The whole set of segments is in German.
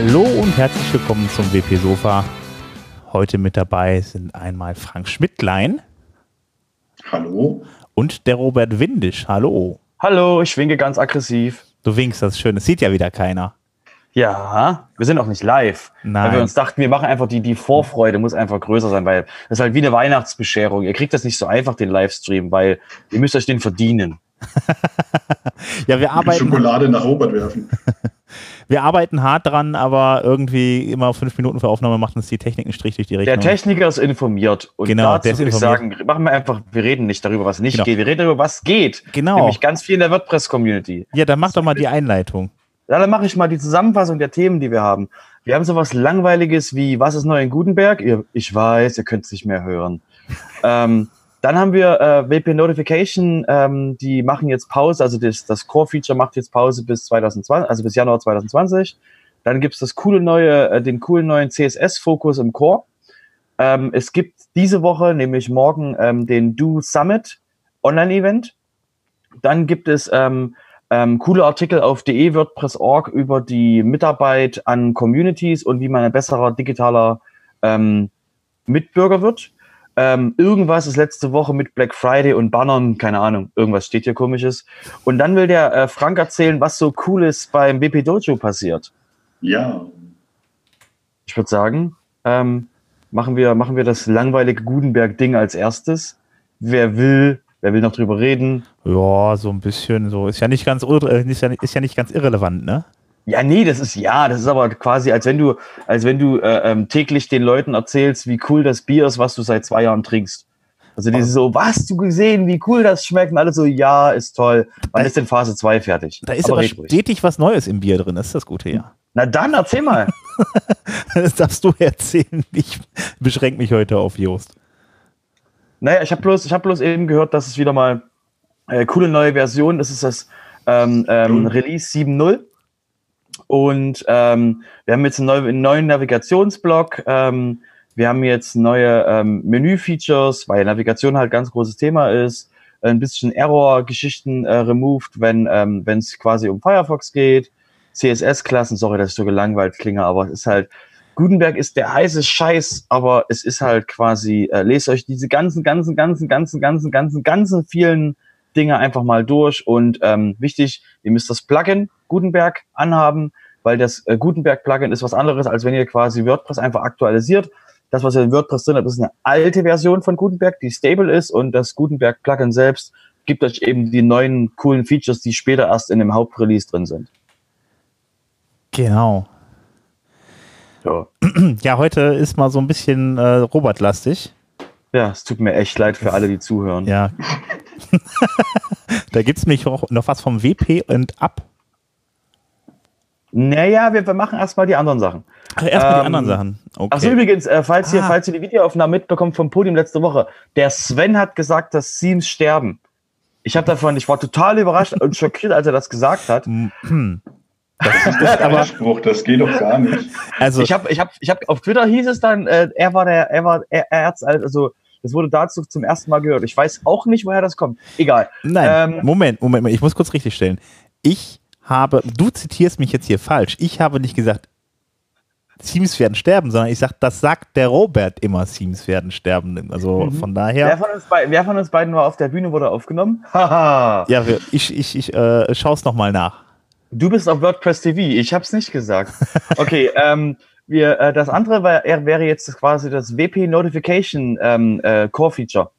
Hallo und herzlich willkommen zum WP Sofa. Heute mit dabei sind einmal Frank Schmidtlein. Hallo. Und der Robert Windisch. Hallo. Hallo, ich winke ganz aggressiv. Du winkst, das ist schön. Das sieht ja wieder keiner. Ja, wir sind auch nicht live. Nein. Weil wir uns dachten, wir machen einfach die, die Vorfreude muss einfach größer sein, weil das ist halt wie eine Weihnachtsbescherung. Ihr kriegt das nicht so einfach, den Livestream, weil ihr müsst euch den verdienen. ja, wir arbeiten. Schokolade nach Robert werfen. wir arbeiten hart dran, aber irgendwie immer fünf Minuten für Aufnahme macht uns die Technik einen Strich durch die Rechnung. Der Techniker ist informiert. Und Genau, dazu der ist würde ich sagen, machen wir einfach, wir reden nicht darüber, was nicht Genau. geht. Wir reden darüber, was geht. Genau. Nämlich ganz viel in der WordPress-Community. Ja, dann mach doch mal die Einleitung. Ja, dann mache ich mal die Zusammenfassung der Themen, die wir haben. Wir haben sowas Langweiliges wie, was ist neu in Gutenberg? Ihr, ich weiß, ihr könnt es nicht mehr hören. ähm, dann haben wir äh, WP Notification, ähm, die machen jetzt Pause, also das, das Core-Feature macht jetzt Pause bis 2020, also bis Januar 2020. Dann gibt's das coole neue, äh, den coolen neuen CSS-Fokus im Core. Ähm, es gibt diese Woche, nämlich morgen, ähm, den Do Summit Online-Event. Dann gibt es ähm, ähm, coole Artikel auf de WordPress.org über die Mitarbeit an Communities und wie man ein besserer digitaler ähm, Mitbürger wird. Ähm, irgendwas ist letzte Woche mit Black Friday und Bannern, keine Ahnung, irgendwas steht hier komisches. Und dann will der äh, Frank erzählen, was so cooles beim WP Dojo passiert. Ja. Ich würde sagen, ähm, machen wir, machen wir das langweilige Gutenberg-Ding als erstes. Wer will, wer will noch drüber reden? Ja, so ein bisschen so. Ist ja nicht ganz, äh, ist ja, ist ja nicht ganz irrelevant, ne? Ja, nee, das ist ja, das ist aber quasi, als wenn du, als wenn du äh, ähm, täglich den Leuten erzählst, wie cool das Bier ist, was du seit zwei Jahren trinkst. Also die so, was du gesehen, wie cool das schmeckt, und alle so, ja, ist toll. Wann ist denn Phase 2 fertig? Da ist aber, ruhig. stetig was Neues im Bier drin. Das ist das Gute, ja. Na dann, erzähl mal. Das darfst du erzählen. Ich beschränke mich heute auf Jost. Naja, ich habe bloß, ich hab bloß eben gehört, dass es wieder mal äh, coole neue Version. Das ist das ähm, ähm, Release 7.0. Und ähm, wir haben jetzt einen, neu, einen neuen Navigationsblock. Ähm, wir haben jetzt neue ähm, Menü-Features, weil Navigation halt ganz großes Thema ist. Ein bisschen Error-Geschichten äh, removed, wenn ähm, es quasi um Firefox geht. CSS-Klassen, sorry, dass ich so gelangweilt klinge, aber es ist halt, Gutenberg ist der heiße Scheiß, aber es ist halt quasi, äh, lest euch diese ganzen, ganzen, ganzen, ganzen, ganzen, ganzen, ganzen vielen Dinge einfach mal durch und ähm, wichtig, ihr müsst das Plugin Gutenberg anhaben, weil das äh, Gutenberg-Plugin ist was anderes, als wenn ihr quasi WordPress einfach aktualisiert. Das, was ihr in WordPress drin habt, ist eine alte Version von Gutenberg, die stable ist und das Gutenberg-Plugin selbst gibt euch eben die neuen coolen Features, die später erst in dem Hauptrelease drin sind. Genau. Ja. Ja, heute ist mal so ein bisschen äh, Robert-lastig. Ja, es tut mir echt leid für alle, die zuhören. Ja. da gibt es nämlich auch noch was vom WP und ab. Naja, wir, wir machen erstmal die anderen Sachen. Ach, erstmal die Ähm, anderen Sachen. Okay. Achso, übrigens, äh, falls, ihr, Ah. falls ihr die Videoaufnahme mitbekommt vom Podium letzte Woche, der Sven hat gesagt, dass Themes sterben. Ich habe davon, ich war total überrascht und schockiert, als er das gesagt hat. Aber Spruch, das geht doch gar nicht. also, Ich habe, ich habe, ich habe auf Twitter hieß es dann, äh, er war der, er war, er, er also, das wurde dazu zum ersten Mal gehört. Ich weiß auch nicht, woher das kommt. Egal. nein, ähm, Moment, Moment, ich muss kurz richtig stellen. Ich habe, du zitierst mich jetzt hier falsch. Ich habe nicht gesagt, Teams werden sterben, sondern ich sage, das sagt der Robert immer, Teams werden sterben. Also Mhm. von Wer, daher, von uns beiden, wer von uns beiden war auf der Bühne, wurde aufgenommen? Haha. ja, ich, ich, ich äh, schaue es nochmal nach. Du bist auf WordPress TV. Ich habe es nicht gesagt. Okay, ähm, wir, äh, das andere wär, wäre jetzt quasi das WP Notification ähm, äh, Core Feature.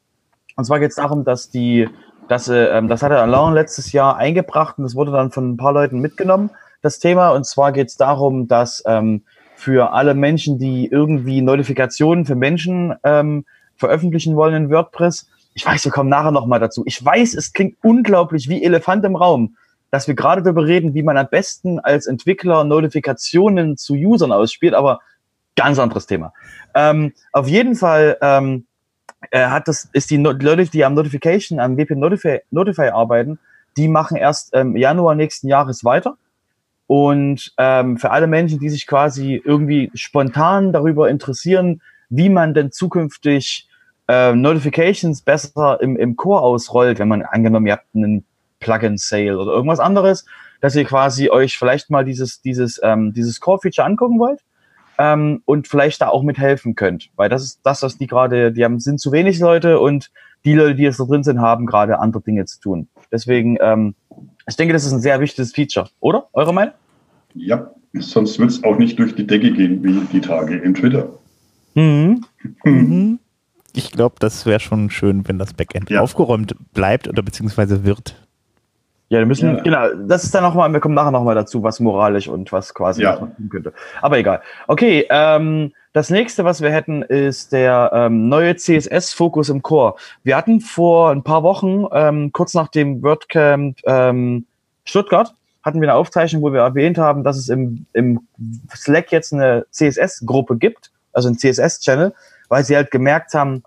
Und zwar geht es darum, dass die, dass äh, ähm, das hat er Alain letztes Jahr eingebracht und das wurde dann von ein paar Leuten mitgenommen, das Thema. Und zwar geht es darum, dass ähm, für alle Menschen, die irgendwie Notifikationen für Menschen ähm, veröffentlichen wollen in WordPress, ich weiß, wir kommen nachher nochmal dazu. Ich weiß, es klingt unglaublich wie Elefant im Raum dass wir gerade darüber reden, wie man am besten als Entwickler Notifikationen zu Usern ausspielt, aber ganz anderes Thema. Ähm, auf jeden Fall ähm, äh, hat das ist die Leute, die am Notification, am WP Notify, Notify arbeiten, die machen erst im Januar nächsten Jahres weiter. Und ähm, für alle Menschen, die sich quasi irgendwie spontan darüber interessieren, wie man denn zukünftig äh, Notifications besser im, im Core ausrollt, wenn man angenommen, ihr habt einen Plugin-Sale oder irgendwas anderes, dass ihr quasi euch vielleicht mal dieses, dieses, ähm, dieses Core-Feature angucken wollt ähm, und vielleicht da auch mithelfen könnt. Weil das ist das, was die gerade, die haben, sind zu wenig Leute und die Leute, die jetzt da drin sind, haben gerade andere Dinge zu tun. Deswegen, ähm, ich denke, das ist ein sehr wichtiges Feature, oder? Eure Meinung? Ja, sonst wird es auch nicht durch die Decke gehen wie die Tage in Twitter. Mhm. Mhm. Ich glaube, das wäre schon schön, wenn das Backend Ja. aufgeräumt bleibt oder beziehungsweise wird. Ja, wir müssen, Ja. genau, das ist dann nochmal, wir kommen nachher nochmal dazu, was moralisch und was quasi Ja. was man tun könnte. Aber egal. Okay, ähm, das nächste, was wir hätten, ist der ähm, neue CSS-Fokus im Core. Wir hatten vor ein paar Wochen, ähm, kurz nach dem WordCamp ähm, Stuttgart, hatten wir eine Aufzeichnung, wo wir erwähnt haben, dass es im, im Slack jetzt eine CSS-Gruppe gibt, also ein CSS-Channel, weil sie halt gemerkt haben,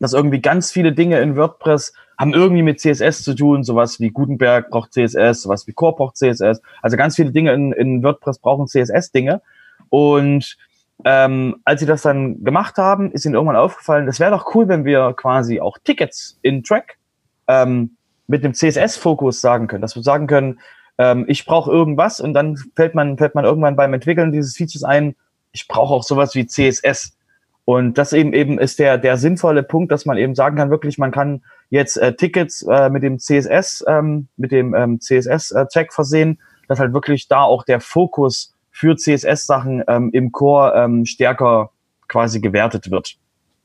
dass irgendwie ganz viele Dinge in WordPress haben irgendwie mit CSS zu tun, sowas wie Gutenberg braucht CSS, sowas wie Core braucht CSS. Also ganz viele Dinge in, in WordPress brauchen CSS-Dinge. Und ähm, als sie das dann gemacht haben, ist ihnen irgendwann aufgefallen, das wäre doch cool, wenn wir quasi auch Tickets in Track ähm, mit dem CSS-Fokus sagen können, dass wir sagen können, ähm, ich brauche irgendwas und dann fällt man, fällt man irgendwann beim Entwickeln dieses Features ein, ich brauche auch sowas wie CSS. Und das eben eben ist der, der sinnvolle Punkt, dass man eben sagen kann, wirklich, man kann jetzt äh, Tickets äh, mit dem CSS, ähm, mit dem ähm, CSS-Tag versehen, dass halt wirklich da auch der Fokus für CSS-Sachen ähm, im Core ähm, stärker quasi gewertet wird.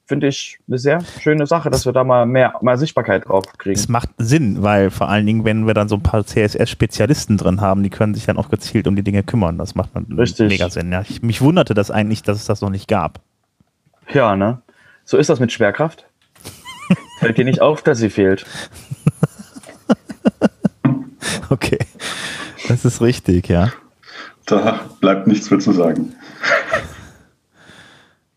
Finde ich eine sehr schöne Sache, dass wir da mal mehr, mehr Sichtbarkeit drauf Es kriegen. macht Sinn, weil vor allen Dingen, wenn wir dann so ein paar CSS-Spezialisten drin haben, die können sich dann auch gezielt um die Dinge kümmern. Das macht man Richtig. mega Sinn. Ja. Ich, mich wunderte das eigentlich, dass es das noch nicht gab. Ja, ne? So ist das mit Schwerkraft. Fällt dir nicht auf, dass sie fehlt. Okay. Das ist richtig, ja. Da bleibt nichts mehr zu sagen.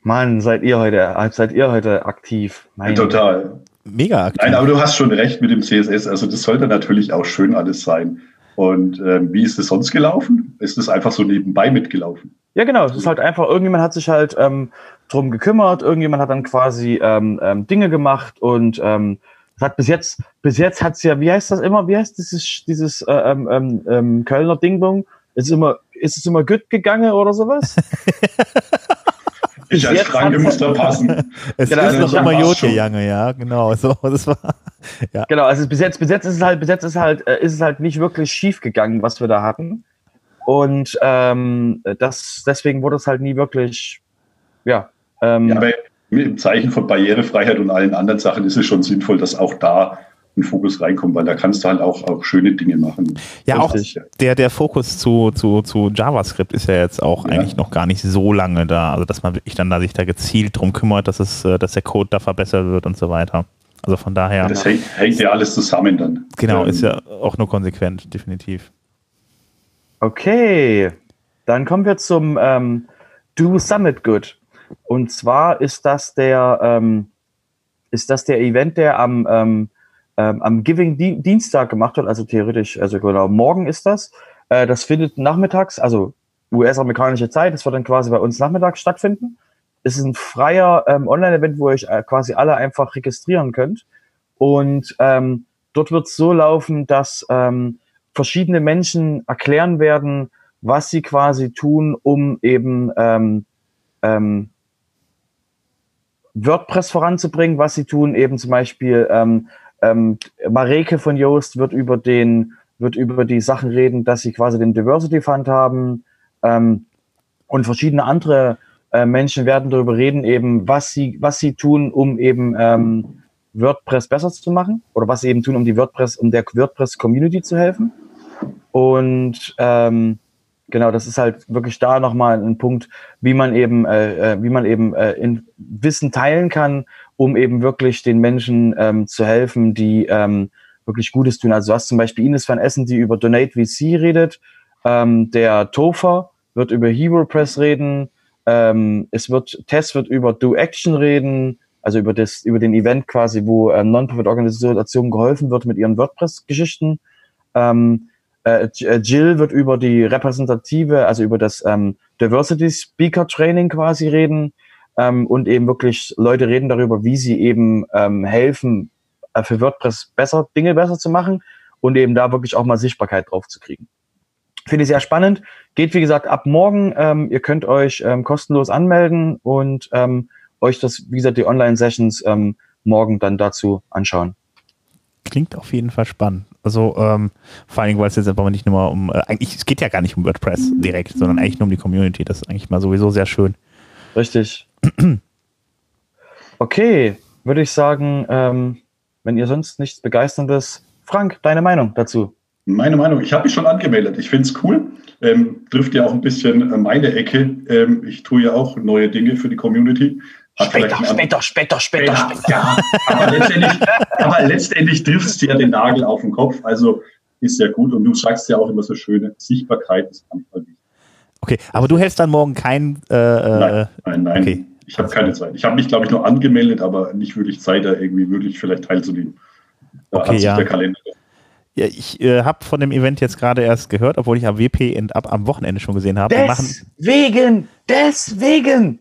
Mann, seid ihr heute, seid ihr heute aktiv? Mein Total. Mega aktiv. Nein, aber du hast schon recht mit dem CSS. Also das sollte natürlich auch schön alles sein. Und ähm, wie ist es sonst gelaufen? Ist es einfach so nebenbei mitgelaufen? Ja, genau. Es ist halt einfach, irgendjemand hat sich halt ähm, drum gekümmert, irgendjemand hat dann quasi ähm, ähm, Dinge gemacht und ähm, hat bis jetzt, bis jetzt hat's ja, wie heißt das immer, wie heißt dieses, dieses äh, ähm, ähm, ähm, Kölner Dingbong? Ist es immer, ist es immer gut gegangen oder sowas? Ich als jetzt Franke muss da passen. es genau, ist also noch immer schon- Jange, ja, genau. So, das war, ja. Genau, also bis jetzt, bis jetzt ist es halt, bis jetzt ist halt, äh, ist es halt nicht wirklich schief gegangen, was wir da hatten. Und ähm, das, deswegen wurde es halt nie wirklich, ja, ähm, Ja, aber im Zeichen von Barrierefreiheit und allen anderen Sachen ist es schon sinnvoll, dass auch da ein Fokus reinkommt, weil da kannst du halt auch, auch schöne Dinge machen. Ja, auch der, der Fokus zu, zu, zu JavaScript ist ja jetzt auch Ja. eigentlich noch gar nicht so lange da. Also, dass man wirklich dann da sich da gezielt drum kümmert, dass es, äh, dass der Code da verbessert wird und so weiter. Also von daher, Das hängt, hängt ja alles zusammen dann. genau, Ähm, ist ja auch nur konsequent, definitiv. Okay, dann kommen wir zum ähm, Do Summit Good. Und zwar ist das der, ähm, ist das der Event, der am, ähm, ähm, am Giving Di Dienstag gemacht wird, also theoretisch, also genau, morgen ist das. Äh, das findet nachmittags, also US-amerikanische Zeit, das wird dann quasi bei uns nachmittags stattfinden. Es ist ein freier ähm, Online-Event, wo ihr euch äh, quasi alle einfach registrieren könnt. Und ähm, dort wird es so laufen, dass ähm, verschiedene Menschen erklären werden, was sie quasi tun, um eben ähm, ähm, WordPress voranzubringen, was sie tun, eben zum Beispiel ähm, ähm, Mareke von Yoast wird über den wird über die Sachen reden, dass sie quasi den Diversity Fund haben ähm, und verschiedene andere äh, Menschen werden darüber reden, eben was sie was sie tun, um eben ähm, WordPress besser zu machen oder was sie eben tun, um die WordPress um der WordPress Community zu helfen. Und ähm, genau, das ist halt wirklich da nochmal ein Punkt, wie man eben, äh, äh, wie man eben äh, in Wissen teilen kann, um eben wirklich den Menschen ähm, zu helfen, die ähm, wirklich Gutes tun. Also du hast zum Beispiel Ines van Essen, die über Donate VC redet. Ähm, der Topher wird über Hero Press reden. Ähm, es wird, Tess wird über Do Action reden, also über das, über den Event quasi, wo äh, Non-Profit-Organisationen geholfen wird mit ihren WordPress-Geschichten. Ähm, äh, Jill wird über die repräsentative, also über das ähm, Diversity Speaker Training quasi reden ähm, und eben wirklich Leute reden darüber, wie sie eben ähm, helfen, äh, für WordPress besser, Dinge besser zu machen und eben da wirklich auch mal Sichtbarkeit drauf zu kriegen. Finde ich sehr spannend. Geht, wie gesagt, ab morgen. Ähm, ihr könnt euch ähm, kostenlos anmelden und ähm, euch das, wie gesagt, die Online-Sessions ähm, morgen dann dazu anschauen. Klingt auf jeden Fall spannend. Also ähm, vor allen Dingen, weil es jetzt einfach nicht nur um, äh, eigentlich, es geht ja gar nicht um WordPress direkt, sondern eigentlich nur um die Community. Das ist eigentlich mal sowieso sehr schön. Richtig. okay, würde ich sagen, ähm, wenn ihr sonst nichts Begeisterndes, Frank, deine Meinung dazu? Meine Meinung, ich habe mich schon angemeldet. Ich finde es cool. Ähm, trifft ja auch ein bisschen äh, meine Ecke. Ähm, ich tue ja auch neue Dinge für die Community. Später, später, später, später, später. Ja, aber letztendlich, aber letztendlich triffst du ja den Nagel auf den Kopf. Also ist ja gut. Und du sagst ja auch immer so schöne Sichtbarkeit ist manchmal wichtig. Okay, aber du hältst dann morgen kein. Äh, nein, nein, nein. Okay. Ich habe keine Zeit. Ich habe mich, glaube ich, nur angemeldet, aber nicht wirklich Zeit, da irgendwie wirklich vielleicht teilzunehmen. Da okay, ja. der Kalender. Ja, ich äh, habe von dem Event jetzt gerade erst gehört, obwohl ich am WP ab am Wochenende schon gesehen habe. Deswegen, deswegen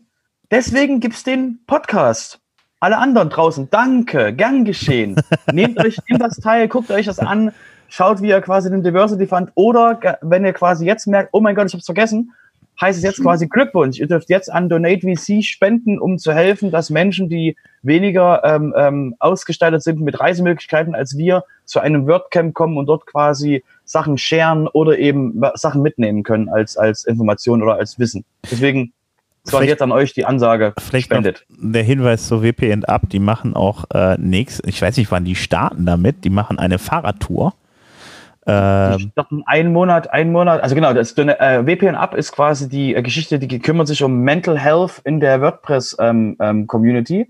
Deswegen gibt es den Podcast. Alle anderen draußen, danke, gern geschehen. nehmt euch, nehmt das Teil, guckt euch das an, schaut, wie ihr quasi den Diversity Fund oder wenn ihr quasi jetzt merkt, oh mein Gott, ich hab's vergessen, heißt es jetzt quasi Glückwunsch. Ihr dürft jetzt an Donate VC spenden, um zu helfen, dass Menschen, die weniger ähm, ähm, ausgestattet sind mit Reisemöglichkeiten als wir, zu einem WordCamp kommen und dort quasi Sachen sharen oder eben Sachen mitnehmen können als, als Information oder als Wissen. Deswegen so, jetzt an euch die Ansage. Vielleicht spendet. der Hinweis zur WPN Up, die machen auch äh, nächst, ich weiß nicht, wann die starten damit, die machen eine Fahrradtour. Ähm, einen Monat, einen Monat, also genau, das äh, WPN Up ist quasi die äh, Geschichte, die kümmert sich um Mental Health in der WordPress ähm, ähm, Community,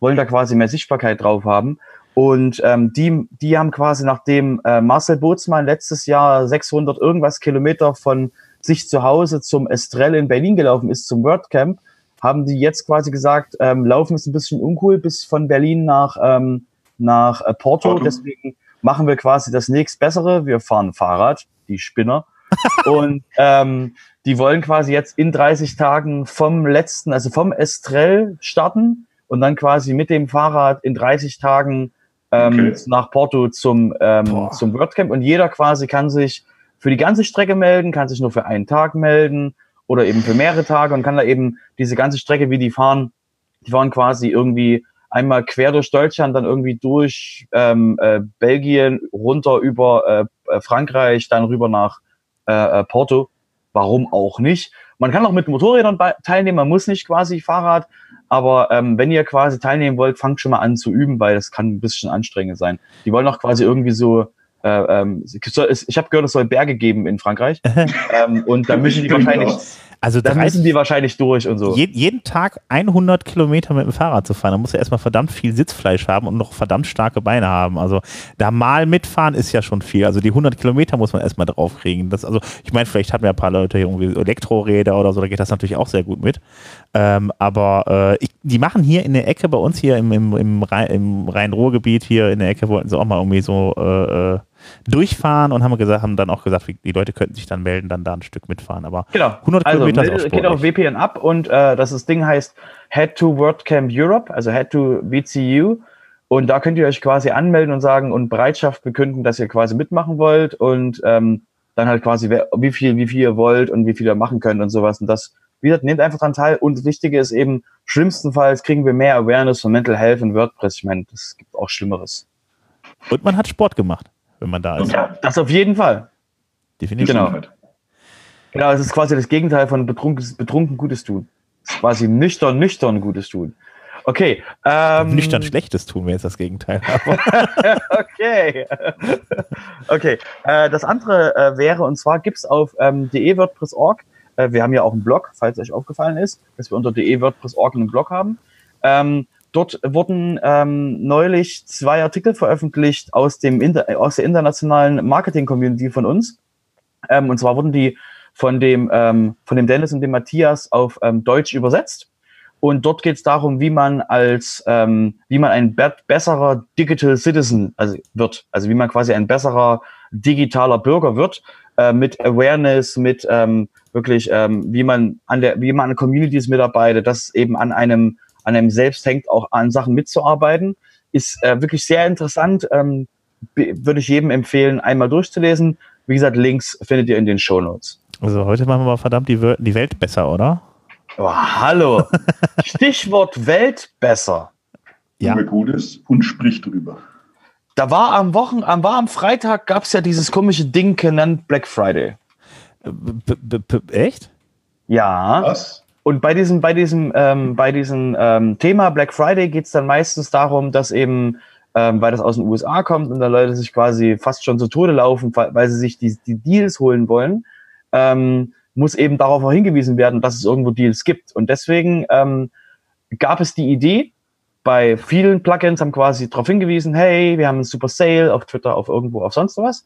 wollen da quasi mehr Sichtbarkeit drauf haben. Und ähm, die, die haben quasi, nachdem äh, Marcel Bootsmann letztes Jahr 600 irgendwas Kilometer von sich zu Hause zum Estrell in Berlin gelaufen ist, zum WordCamp, haben die jetzt quasi gesagt, ähm, Laufen ist ein bisschen uncool bis von Berlin nach, ähm, nach äh, Porto. Porto. Deswegen machen wir quasi das nächst Bessere. Wir fahren Fahrrad, die Spinner. und ähm, die wollen quasi jetzt in 30 Tagen vom letzten, also vom Estrell starten und dann quasi mit dem Fahrrad in 30 Tagen ähm, okay. nach Porto zum, ähm, zum WordCamp. Und jeder quasi kann sich für die ganze Strecke melden, kann sich nur für einen Tag melden oder eben für mehrere Tage und kann da eben diese ganze Strecke, wie die fahren, die fahren quasi irgendwie einmal quer durch Deutschland, dann irgendwie durch ähm, äh, Belgien, runter über äh, äh Frankreich, dann rüber nach äh, äh, Porto. Warum auch nicht? Man kann auch mit Motorrädern teilnehmen, man muss nicht quasi Fahrrad, aber ähm, wenn ihr quasi teilnehmen wollt, fangt schon mal an zu üben, weil das kann ein bisschen anstrengend sein. Die wollen auch quasi irgendwie so äh, ähm, ich habe gehört, es soll Berge geben in Frankreich. ähm, und da müssen die wahrscheinlich, also da müssen die wahrscheinlich durch und so. Je, jeden Tag 100 Kilometer mit dem Fahrrad zu fahren, da muss er erstmal verdammt viel Sitzfleisch haben und noch verdammt starke Beine haben. Also da mal mitfahren ist ja schon viel. Also die 100 Kilometer muss man erstmal draufkriegen. Das, also ich meine, vielleicht hatten wir ein paar Leute hier irgendwie Elektroräder oder so, da geht das natürlich auch sehr gut mit. Ähm, aber äh, ich, die machen hier in der Ecke bei uns hier im, im, im Rhein-Ruhr-Gebiet hier in der Ecke wollten sie auch mal irgendwie so äh, äh durchfahren und haben gesagt, haben dann auch gesagt, die Leute könnten sich dann melden, dann da ein Stück mitfahren. Aber genau. 100 also, Kilometer ist auch geht auf VPN ab und äh, das, das Ding heißt Head to WordCamp Europe, also Head to VCU. Und da könnt ihr euch quasi anmelden und sagen und Bereitschaft bekünden, dass ihr quasi mitmachen wollt und ähm, dann halt quasi, wie viel, wie viel ihr wollt und wie viel ihr machen könnt und sowas. Und das, wie gesagt, nehmt einfach dran teil. Und das Wichtige ist eben, schlimmstenfalls kriegen wir mehr Awareness von Mental Health und WordPress. Ich meine, es gibt auch Schlimmeres. Und man hat Sport gemacht wenn man da ist. Ja, das auf jeden Fall. Definitiv. Genau. Genau, es ist quasi das Gegenteil von betrunken, betrunken Gutes tun. Es ist quasi nüchtern, nüchtern Gutes tun. Okay. Ähm, nüchtern Schlechtes tun wäre jetzt das Gegenteil. okay. okay. Äh, das andere äh, wäre, und zwar gibt's auf ähm, de-wordpress.org, äh, wir haben ja auch einen Blog, falls euch aufgefallen ist, dass wir unter de-wordpress.org einen Blog haben. Ähm, Dort wurden ähm, neulich zwei Artikel veröffentlicht aus, dem Inter aus der internationalen Marketing-Community von uns. Ähm, und zwar wurden die von dem, ähm, von dem Dennis und dem Matthias auf ähm, Deutsch übersetzt. Und dort geht es darum, wie man als, ähm, wie man ein be besserer Digital Citizen also wird, also wie man quasi ein besserer digitaler Bürger wird, äh, mit Awareness, mit ähm, wirklich, ähm, wie man an der, wie man an Communities mitarbeitet, das eben an einem an einem selbst hängt, auch an Sachen mitzuarbeiten. Ist äh, wirklich sehr interessant. Ähm, würde ich jedem empfehlen, einmal durchzulesen. Wie gesagt, Links findet ihr in den Shownotes. Also heute machen wir mal verdammt die, die Welt besser, oder? Oh, hallo. Stichwort Welt besser. Ja. Mir Gutes und sprich drüber. Da war am Wochen, am war am Freitag gab es ja dieses komische Ding genannt Black Friday. B echt? Ja. Was? Und bei diesem, bei diesem, ähm, bei diesem ähm, Thema Black Friday geht es dann meistens darum, dass eben, ähm, weil das aus den USA kommt und da Leute sich quasi fast schon zu Tode laufen, weil sie sich die, die Deals holen wollen, ähm, muss eben darauf auch hingewiesen werden, dass es irgendwo Deals gibt. Und deswegen ähm, gab es die Idee, bei vielen Plugins haben quasi darauf hingewiesen, hey, wir haben einen Super Sale auf Twitter, auf irgendwo, auf sonst was.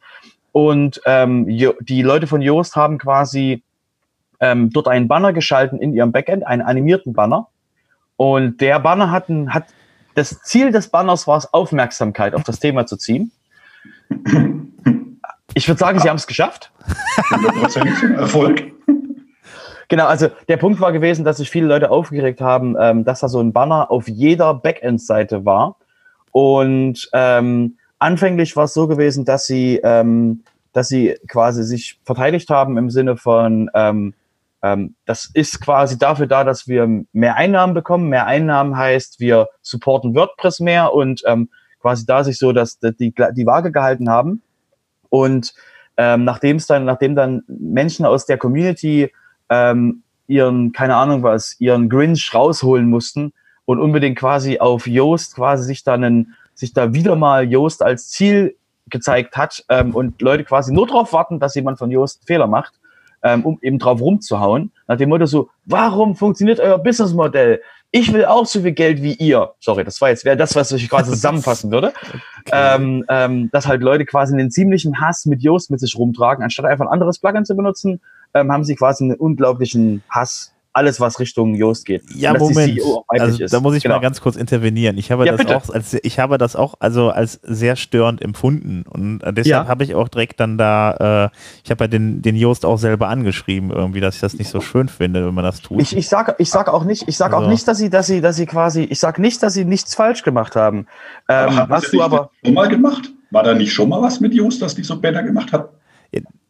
Und ähm, die Leute von Yoast haben quasi ähm, dort einen Banner geschalten in ihrem Backend, einen animierten Banner. Und der Banner hat, ein, hat das Ziel des Banners war es, Aufmerksamkeit auf das Thema zu ziehen. Ich würde sagen, sie haben es geschafft. 100% Erfolg. Genau, also der Punkt war gewesen, dass sich viele Leute aufgeregt haben, ähm, dass da so ein Banner auf jeder Backend-Seite war. Und ähm, anfänglich war es so gewesen, dass sie, ähm, dass sie quasi sich verteidigt haben im Sinne von, ähm, ähm, das ist quasi dafür da, dass wir mehr Einnahmen bekommen. Mehr Einnahmen heißt, wir supporten WordPress mehr und ähm, quasi da sich so, dass die, die Waage gehalten haben. Und ähm, nachdem es dann, nachdem dann Menschen aus der Community ähm, ihren, keine Ahnung was, ihren Grinch rausholen mussten und unbedingt quasi auf Yoast quasi sich dann einen, sich da wieder mal Yoast als Ziel gezeigt hat ähm, und Leute quasi nur darauf warten, dass jemand von Yoast Fehler macht, ähm, um eben drauf rumzuhauen, nach dem Motto so, warum funktioniert euer Businessmodell? Ich will auch so viel Geld wie ihr. Sorry, das war jetzt wäre das, was ich quasi zusammenfassen würde. Okay. Ähm, ähm, dass halt Leute quasi einen ziemlichen Hass mit Yoast mit sich rumtragen, anstatt einfach ein anderes Plugin zu benutzen, ähm, haben sie quasi einen unglaublichen Hass alles, was Richtung Yoast geht. Ja, Moment. E also, da muss ich genau. mal ganz kurz intervenieren. Ich habe ja, das bitte. auch als ich habe das auch also als sehr störend empfunden und deshalb ja. habe ich auch direkt dann da äh, ich habe ja den den Yoast auch selber angeschrieben irgendwie, dass ich das nicht so schön finde, wenn man das tut. Ich, ich sage ich sag auch nicht, ich sage also. auch nicht, dass sie dass sie dass sie quasi, ich sage nicht, dass sie nichts falsch gemacht haben. Ähm, aber hast du aber schon mal gemacht? War da nicht schon mal was mit Yoast, dass die so besser gemacht hat?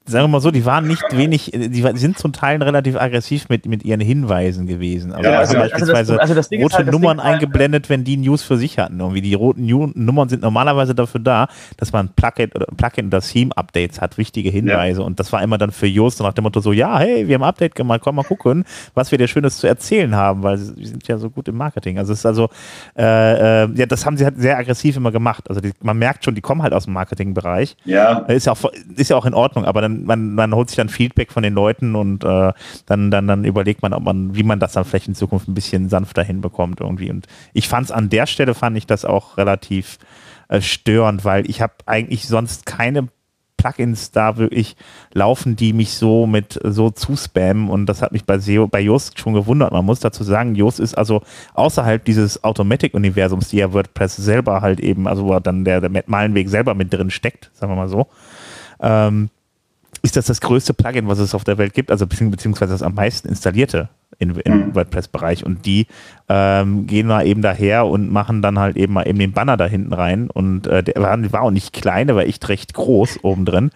Sagen wir mal so, die waren nicht wenig, die sind zum Teil relativ aggressiv mit, mit ihren Hinweisen gewesen. Also, ja, also, also beispielsweise also das, also rote halt, Nummern halt, eingeblendet, wenn die News für sich hatten. Irgendwie die roten Nummern sind normalerweise dafür da, dass man Plugin oder Plugin oder Theme-Updates hat, wichtige Hinweise. Ja. Und das war immer dann für Yoast nach dem Motto so, ja, hey, wir haben ein Update gemacht, komm mal gucken, was wir dir Schönes zu erzählen haben, weil sie sind ja so gut im Marketing. Also es ist also, äh, äh, ja, das haben sie halt sehr aggressiv immer gemacht. Also die, man merkt schon, die kommen halt aus dem Marketingbereich. Ja. Ist ja auch, ist ja auch in Ordnung, aber dann man, man holt sich dann Feedback von den Leuten und äh, dann, dann, dann überlegt man, ob man, wie man das dann vielleicht in Zukunft ein bisschen sanfter hinbekommt irgendwie. Und ich fand es an der Stelle, fand ich das auch relativ äh, störend, weil ich habe eigentlich sonst keine Plugins da wirklich laufen, die mich so mit so zuspammen und das hat mich bei SEO, bei Yoast schon gewundert. Man muss dazu sagen, Yoast ist also außerhalb dieses Automatic-Universums, die ja WordPress selber halt eben, also wo dann der, der Malenweg selber mit drin steckt, sagen wir mal so, ähm, ist das das größte Plugin, was es auf der Welt gibt, also beziehungsweise das am meisten installierte im mhm. WordPress-Bereich. Und die ähm, gehen da eben daher und machen dann halt eben mal eben den Banner da hinten rein. Und äh, der war, war auch nicht klein, der war echt recht groß oben drin.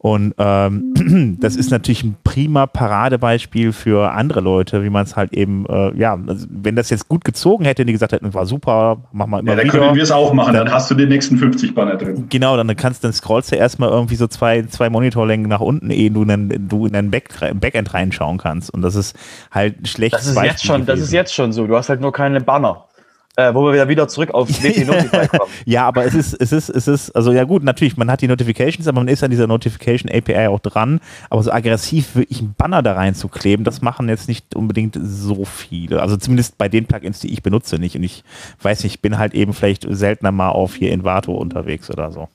Und ähm, das ist natürlich ein prima Paradebeispiel für andere Leute, wie man es halt eben, äh, ja, also wenn das jetzt gut gezogen hätte, die gesagt hätten, war super, mach mal immer ja, dann wieder. können wir es auch machen, dann, dann, hast du den nächsten 50 Banner drin. Genau, dann kannst dann scrollst du erstmal irgendwie so zwei, zwei Monitorlängen nach unten, ehe du in, du in dein Back, Backend reinschauen kannst. Und das ist halt schlecht. Das ist jetzt schon, das ist jetzt schon so. Du hast halt nur keine Banner äh, wo wir wieder zurück auf WP Notify kommen. ja, aber es ist, es ist, es ist, also ja gut, natürlich, man hat die Notifications, aber man ist an dieser Notification API auch dran. Aber so aggressiv wirklich einen Banner da reinzukleben, das machen jetzt nicht unbedingt so viele. Also zumindest bei den Plugins, die ich benutze, nicht. Und ich weiß nicht, ich bin halt eben vielleicht seltener mal auf hier Invato unterwegs oder so.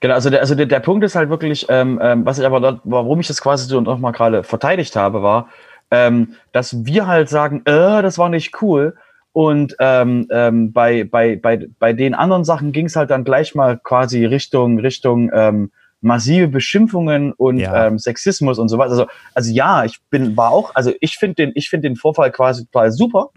Genau, also der, also der, der Punkt ist halt wirklich, ähm, ähm, was ich aber, dort, warum ich das quasi so nochmal gerade verteidigt habe, war, ähm, dass wir halt sagen, äh, das war nicht cool, und ähm, ähm, bei, bei, bei, bei den anderen Sachen ging es halt dann gleich mal quasi Richtung, Richtung ähm, massive Beschimpfungen und ja. ähm, Sexismus und so weiter. Also, also ja, ich bin, war auch, also ich finde den, ich finde den Vorfall quasi total super,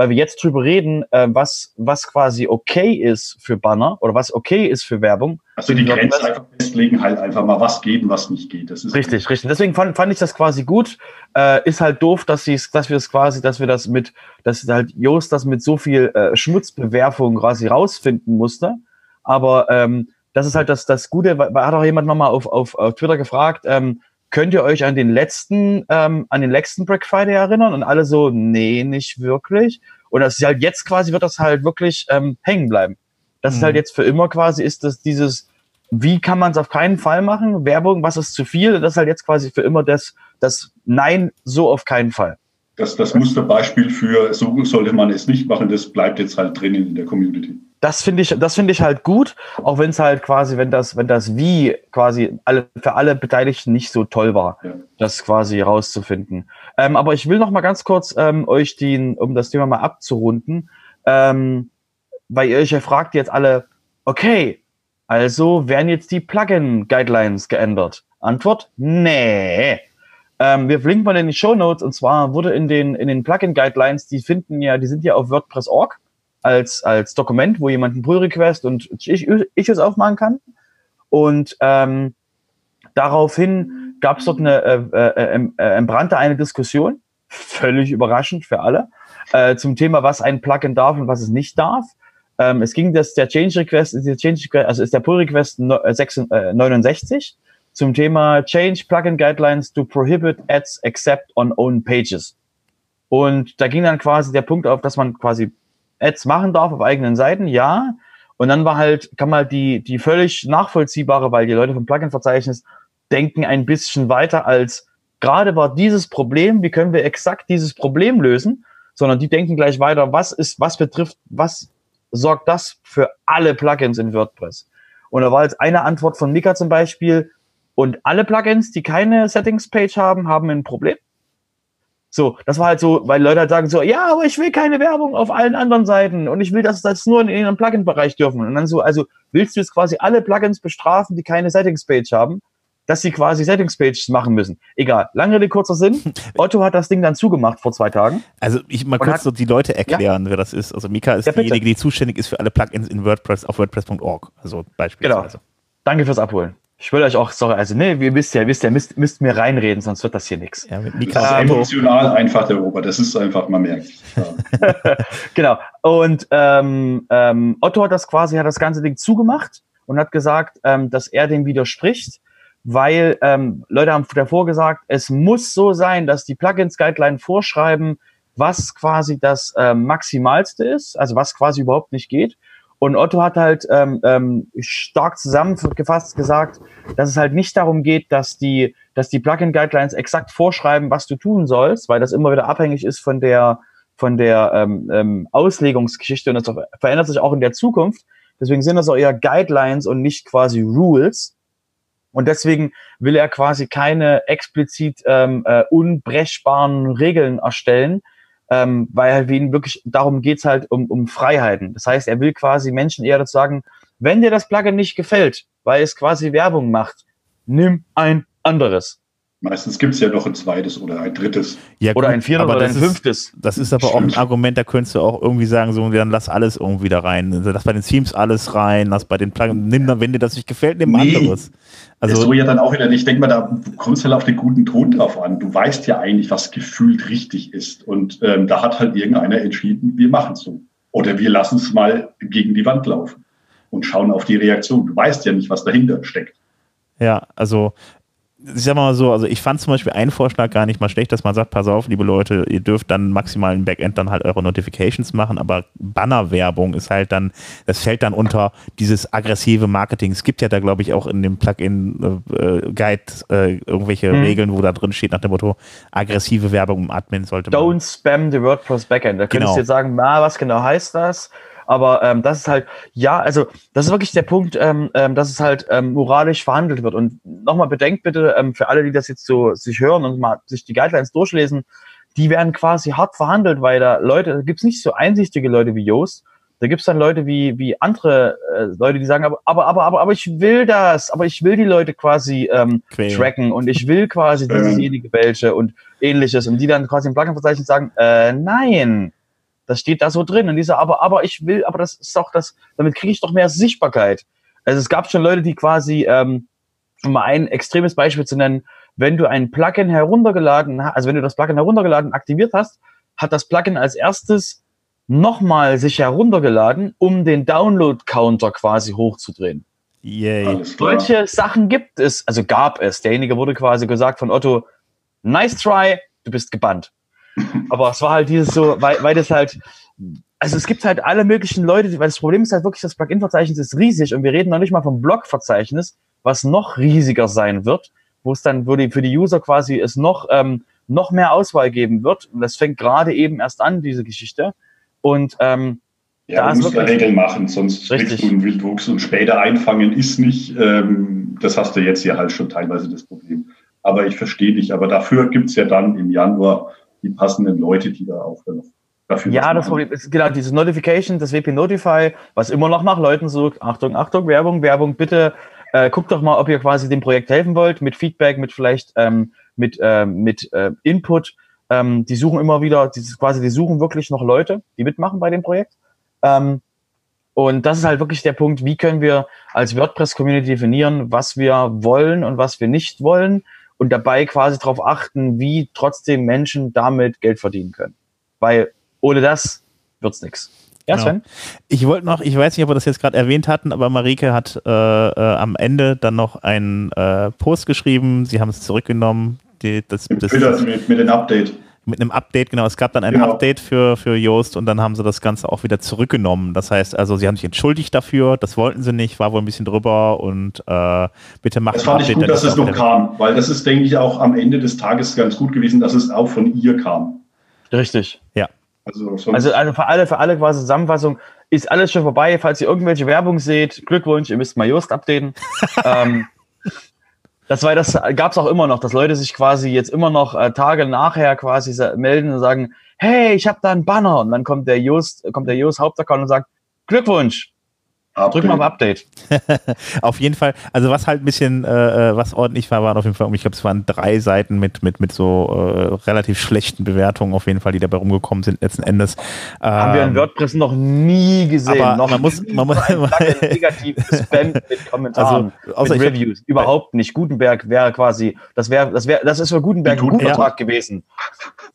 weil wir jetzt drüber reden, äh, was, was quasi okay ist für Banner oder was okay ist für Werbung. Also die Grenze einfach festlegen, halt einfach mal was geben, was nicht geht. Das ist richtig, richtig. Deswegen fand, fand ich das quasi gut. Äh, ist halt doof, dass, dass wir das quasi, dass wir das mit, dass halt Jost das mit so viel äh, Schmutzbewerfung quasi rausfinden musste. Aber ähm, das ist halt das, das Gute, weil hat auch jemand nochmal auf, auf, auf Twitter gefragt, ähm, könnt ihr euch an den letzten, ähm, an den letzten Black Friday erinnern? Und alle so, nee, nicht wirklich. Und das ist halt jetzt quasi, wird das halt wirklich ähm, hängen bleiben. Das mhm. ist halt jetzt für immer quasi, ist das dieses, wie kann man es auf keinen Fall machen? Werbung, was ist zu viel? Das ist halt jetzt quasi für immer das, das Nein, so auf keinen Fall. Das, das Musterbeispiel für, so sollte man es nicht machen, das bleibt jetzt halt drinnen in der Community das finde ich, das finde ich halt gut, auch wenn es halt quasi, wenn das, wenn das Wie quasi alle, für alle Beteiligten nicht so toll war, ja. das quasi rauszufinden. Ähm, aber ich will noch mal ganz kurz ähm, euch den, um das Thema mal abzurunden, ähm, weil ihr euch ja fragt jetzt alle, okay, also werden jetzt die Plugin-Guidelines geändert? Antwort, nee. Ähm, wir verlinken mal in die Show Notes und zwar wurde in den, in den Plugin-Guidelines, die finden ja, die sind ja auf WordPress.org als, als Dokument, wo jemand einen Pull-Request und ich, ich es aufmachen kann. Und ähm, daraufhin gab es dort eine, äh, äh, äh, entbrannte eine Diskussion, völlig überraschend für alle, äh, zum Thema, was ein Plugin darf und was es nicht darf. Ähm, es ging das, der Change Request, der Change Request, also ist der Pull Request 69 äh, zum Thema Change Plugin Guidelines to prohibit ads except on own pages. Und da ging dann quasi der Punkt auf, dass man quasi Ads machen darf auf eigenen Seiten, ja. Und dann war halt, kann man die, die völlig nachvollziehbare, weil die Leute vom Plugin-Verzeichnis denken ein bisschen weiter als gerade war dieses Problem, wie können wir exakt dieses Problem lösen, sondern die denken gleich weiter, was ist, was betrifft, was sorgt das für alle Plugins in WordPress? Und da war jetzt eine Antwort von Mika zum Beispiel, und alle Plugins, die keine Settings-Page haben, haben ein Problem. So, das war halt so, weil Leute halt sagen so, ja, aber ich will keine Werbung auf allen anderen Seiten und ich will das, das nur in ihrem Plugin-Bereich dürfen. Und dann so, also willst du jetzt quasi alle Plugins bestrafen, die keine Settings-Page haben, dass sie quasi Settings-Pages machen müssen. Egal. Lange Rede, kurzer Sinn. Otto hat das Ding dann zugemacht vor zwei Tagen. Also ich mal kurz hat, so die Leute erklären, ja? wer das ist. Also Mika ist ja, diejenige, die zuständig ist für alle Plugins in WordPress auf WordPress.org. Also beispielsweise. Genau. Danke fürs Abholen. Ich will euch auch, sorry, also ne, ihr wisst ja, wisst ja, müsst, müsst mir reinreden, sonst wird das hier nichts. Ja, mit. Das ist emotional einfach, der Robert, das ist einfach, man merkt. Ja. genau. Und ähm, ähm, Otto hat das quasi, hat das ganze Ding zugemacht und hat gesagt, ähm, dass er dem widerspricht, weil ähm, Leute haben davor gesagt, es muss so sein, dass die Plugins-Guideline vorschreiben, was quasi das ähm, Maximalste ist, also was quasi überhaupt nicht geht. Und Otto hat halt ähm, ähm, stark zusammengefasst gesagt, dass es halt nicht darum geht, dass die, dass die Plugin-Guidelines exakt vorschreiben, was du tun sollst, weil das immer wieder abhängig ist von der, von der ähm, ähm, Auslegungsgeschichte und das verändert sich auch in der Zukunft. Deswegen sind das auch eher Guidelines und nicht quasi Rules. Und deswegen will er quasi keine explizit ähm, äh, unbrechbaren Regeln erstellen, ähm, weil halt ihnen wirklich darum geht's halt um, um Freiheiten. Das heißt, er will quasi Menschen eher dazu sagen, wenn dir das Plugin nicht gefällt, weil es quasi Werbung macht, nimm ein anderes. Meistens gibt es ja noch ein zweites oder ein drittes. Ja, oder ein viertes oder ein fünftes. Ist, das ist aber Stimmt. auch ein Argument, da könntest du auch irgendwie sagen, so, dann lass alles irgendwie da rein. Lass bei den Themes alles rein, lass bei den Plugins, nimm dann, wenn dir das nicht gefällt, nimm nee. anderes. Also so ja dann auch wieder, ich denke mal, da kommst du halt auf den guten Ton drauf an. Du weißt ja eigentlich, was gefühlt richtig ist. Und ähm, da hat halt irgendeiner entschieden, wir machen es so. Oder wir lassen es mal gegen die Wand laufen und schauen auf die Reaktion. Du weißt ja nicht, was dahinter steckt. Ja, also ich sag mal so, also ich fand zum Beispiel einen Vorschlag gar nicht mal schlecht, dass man sagt, pass auf, liebe Leute, ihr dürft dann maximal im Backend dann halt eure Notifications machen, aber Bannerwerbung ist halt dann, das fällt dann unter dieses aggressive Marketing. Es gibt ja da, glaube ich, auch in dem Plugin-Guide äh, äh, irgendwelche hm. Regeln, wo da drin steht nach dem Motto, aggressive Werbung im Admin sollte man. Don't spam the WordPress Backend. Da könntest genau. du jetzt sagen, na, was genau heißt das? Aber ähm, das ist halt, ja, also das ist wirklich der Punkt, ähm, ähm, dass es halt ähm, moralisch verhandelt wird. Und nochmal bedenkt bitte, ähm, für alle, die das jetzt so sich hören und mal sich die Guidelines durchlesen, die werden quasi hart verhandelt, weil da Leute, da gibt's nicht so einsichtige Leute wie Joost. Da gibt's dann Leute wie, wie andere äh, Leute, die sagen, aber, aber, aber, aber, aber ich will das, aber ich will die Leute quasi ähm, tracken und ich will quasi diesejenige welche und ähnliches. Und die dann quasi im Plugin-Verzeichnis sagen, äh, nein, Das steht da so drin. Und dieser, aber, aber ich will, aber das ist doch das, damit kriege ich doch mehr Sichtbarkeit. Also es gab schon Leute, die quasi, ähm, um mal ein extremes Beispiel zu nennen, wenn du ein Plugin heruntergeladen hast, also wenn du das Plugin heruntergeladen aktiviert hast, hat das Plugin als erstes nochmal sich heruntergeladen, um den Download-Counter quasi hochzudrehen. Yay. Solche Sachen gibt es, also gab es. Derjenige wurde quasi gesagt von Otto, nice try, du bist gebannt. Aber es war halt dieses so, weil, weil das halt, also es gibt halt alle möglichen Leute, weil das Problem ist halt wirklich, das Plugin-Verzeichnis ist riesig und wir reden noch nicht mal vom Blog-Verzeichnis, was noch riesiger sein wird, wo es dann wo die, für die User quasi es noch, ähm, noch mehr Auswahl geben wird. Und das fängt gerade eben erst an, diese Geschichte. Und ähm, ja, da du musst ja Regeln machen, sonst Richtig. kriegst du einen Wildwuchs und später einfangen ist nicht. Ähm, das hast du jetzt hier halt schon teilweise das Problem. Aber ich verstehe dich. Aber dafür gibt's ja dann im Januar die passenden Leute, die da auch dann noch dafür Ja, das. Problem ist genau diese Notification, das WP Notify, was immer noch nach Leuten sucht. Achtung, Achtung, Werbung, Werbung, bitte äh, guckt doch mal, ob ihr quasi dem Projekt helfen wollt, mit Feedback, mit vielleicht ähm, mit, äh, mit äh, Input. Ähm, die suchen immer wieder, dieses quasi, die suchen wirklich noch Leute, die mitmachen bei dem Projekt. Ähm, und das ist halt wirklich der Punkt, wie können wir als WordPress-Community definieren, was wir wollen und was wir nicht wollen und dabei quasi darauf achten, wie trotzdem Menschen damit Geld verdienen können. Weil ohne das wird's nix. Ja, Genau. Sven? Ich wollte noch, ich weiß nicht, ob wir das jetzt gerade erwähnt hatten, aber Marike hat äh, äh, am Ende dann noch einen äh, Post geschrieben. Sie haben es zurückgenommen. Die, das, das, Twitter mit, mit dem Update. Mit einem Update, genau. Es gab dann ein Genau. Update für, für Yoast und dann haben sie das Ganze auch wieder zurückgenommen. Das heißt, also sie haben sich entschuldigt dafür, das wollten sie nicht, war wohl ein bisschen drüber und äh, bitte macht Das fand ich Update, gut, dann dass es auch noch kam, weil das ist, denke ich, auch am Ende des Tages ganz gut gewesen, dass es auch von ihr kam. Richtig. Also, sonst, Also, also für alle, für alle quasi Zusammenfassung, ist alles schon vorbei. Falls ihr irgendwelche Werbung seht, Glückwunsch, ihr müsst mal Just updaten. ähm, das war das gab's auch immer noch, dass Leute sich quasi jetzt immer noch äh, Tage nachher quasi melden und sagen, hey, ich habe da einen Banner. Und dann kommt der Just, kommt der Just Hauptaccount und sagt, Glückwunsch, drück mal auf Update. Auf jeden Fall, also was halt ein bisschen, äh, äh, was ordentlich war, waren auf jeden Fall, ich glaube, es waren drei Seiten mit, mit, mit so äh, relativ schlechten Bewertungen auf jeden Fall, die dabei rumgekommen sind letzten Endes. Haben wir in Ähm, WordPress noch nie gesehen. aber noch man muss- man muss- negativ gespammt mit Kommentaren, Also, außer mit ich hab- Reviews. Überhaupt nicht. Gutenberg wäre quasi, das wäre, das wäre, das ist für Gutenberg ein guter Ja. Tag gewesen.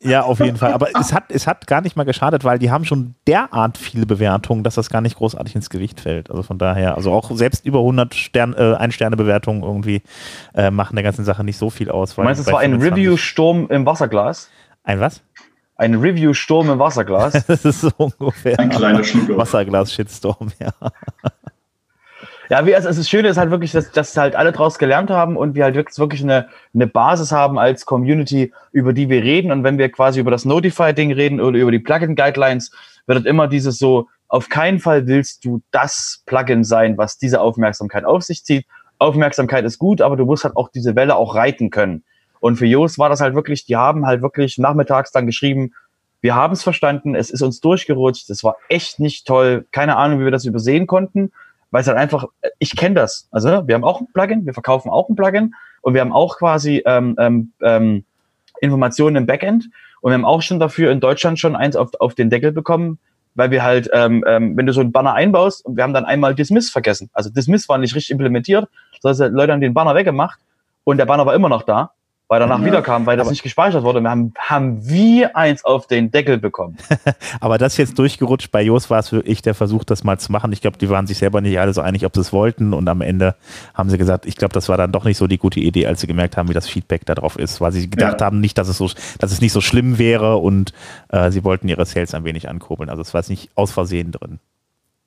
Ja, auf jeden Fall. Aber es hat, es hat gar nicht mal geschadet, weil die haben schon derart viele Bewertungen, dass das gar nicht großartig ins Gewicht fällt. Also von daher, also auch selbst über 100 Stern, äh, Ein-Sterne-Bewertungen irgendwie äh, machen der ganzen Sache nicht so viel aus. Du meinst, es war ein Review-Sturm im Wasserglas? Ein was? Ein Review-Sturm im Wasserglas? Das ist so ungefähr. Ein kleiner Schluck. Wasserglas-Shitstorm, ja. ja, wie, also, das Schöne ist halt wirklich, dass, dass halt alle draus gelernt haben und wir halt wirklich, wirklich eine, eine Basis haben als Community, über die wir reden. Und wenn wir quasi über das Notify-Ding reden oder über die Plugin-Guidelines, wird halt immer dieses so, auf keinen Fall willst du das Plugin sein, was diese Aufmerksamkeit auf sich zieht. Aufmerksamkeit ist gut, aber du musst halt auch diese Welle auch reiten können. Und für Jos war das halt wirklich, die haben halt wirklich nachmittags dann geschrieben, wir haben es verstanden, es ist uns durchgerutscht, es war echt nicht toll, keine Ahnung, wie wir das übersehen konnten, weil es halt einfach, ich kenne das. Also wir haben auch ein Plugin, wir verkaufen auch ein Plugin und wir haben auch quasi ähm, ähm, ähm, Informationen im Backend und wir haben auch schon dafür in Deutschland schon eins auf, auf den Deckel bekommen, weil wir halt, ähm, ähm, wenn du so einen Banner einbaust wir haben dann einmal Dismiss vergessen. Also Dismiss war nicht richtig implementiert, sondern Leute haben den Banner weggemacht und der Banner war immer noch da, weil danach Ja. wieder kam, weil das Aber- nicht gespeichert wurde. Wir haben, haben wir eins auf den Deckel bekommen. Aber das jetzt durchgerutscht, bei Jos war es wirklich der Versuch, das mal zu machen. Ich glaube, die waren sich selber nicht alle so einig, ob sie es wollten. Und am Ende haben sie gesagt, ich glaube, das war dann doch nicht so die gute Idee, als sie gemerkt haben, wie das Feedback darauf ist, weil sie gedacht Ja. haben, nicht, dass es so, dass es nicht so schlimm wäre und äh, sie wollten ihre Sales ein wenig ankurbeln. Also es war jetzt nicht aus Versehen drin.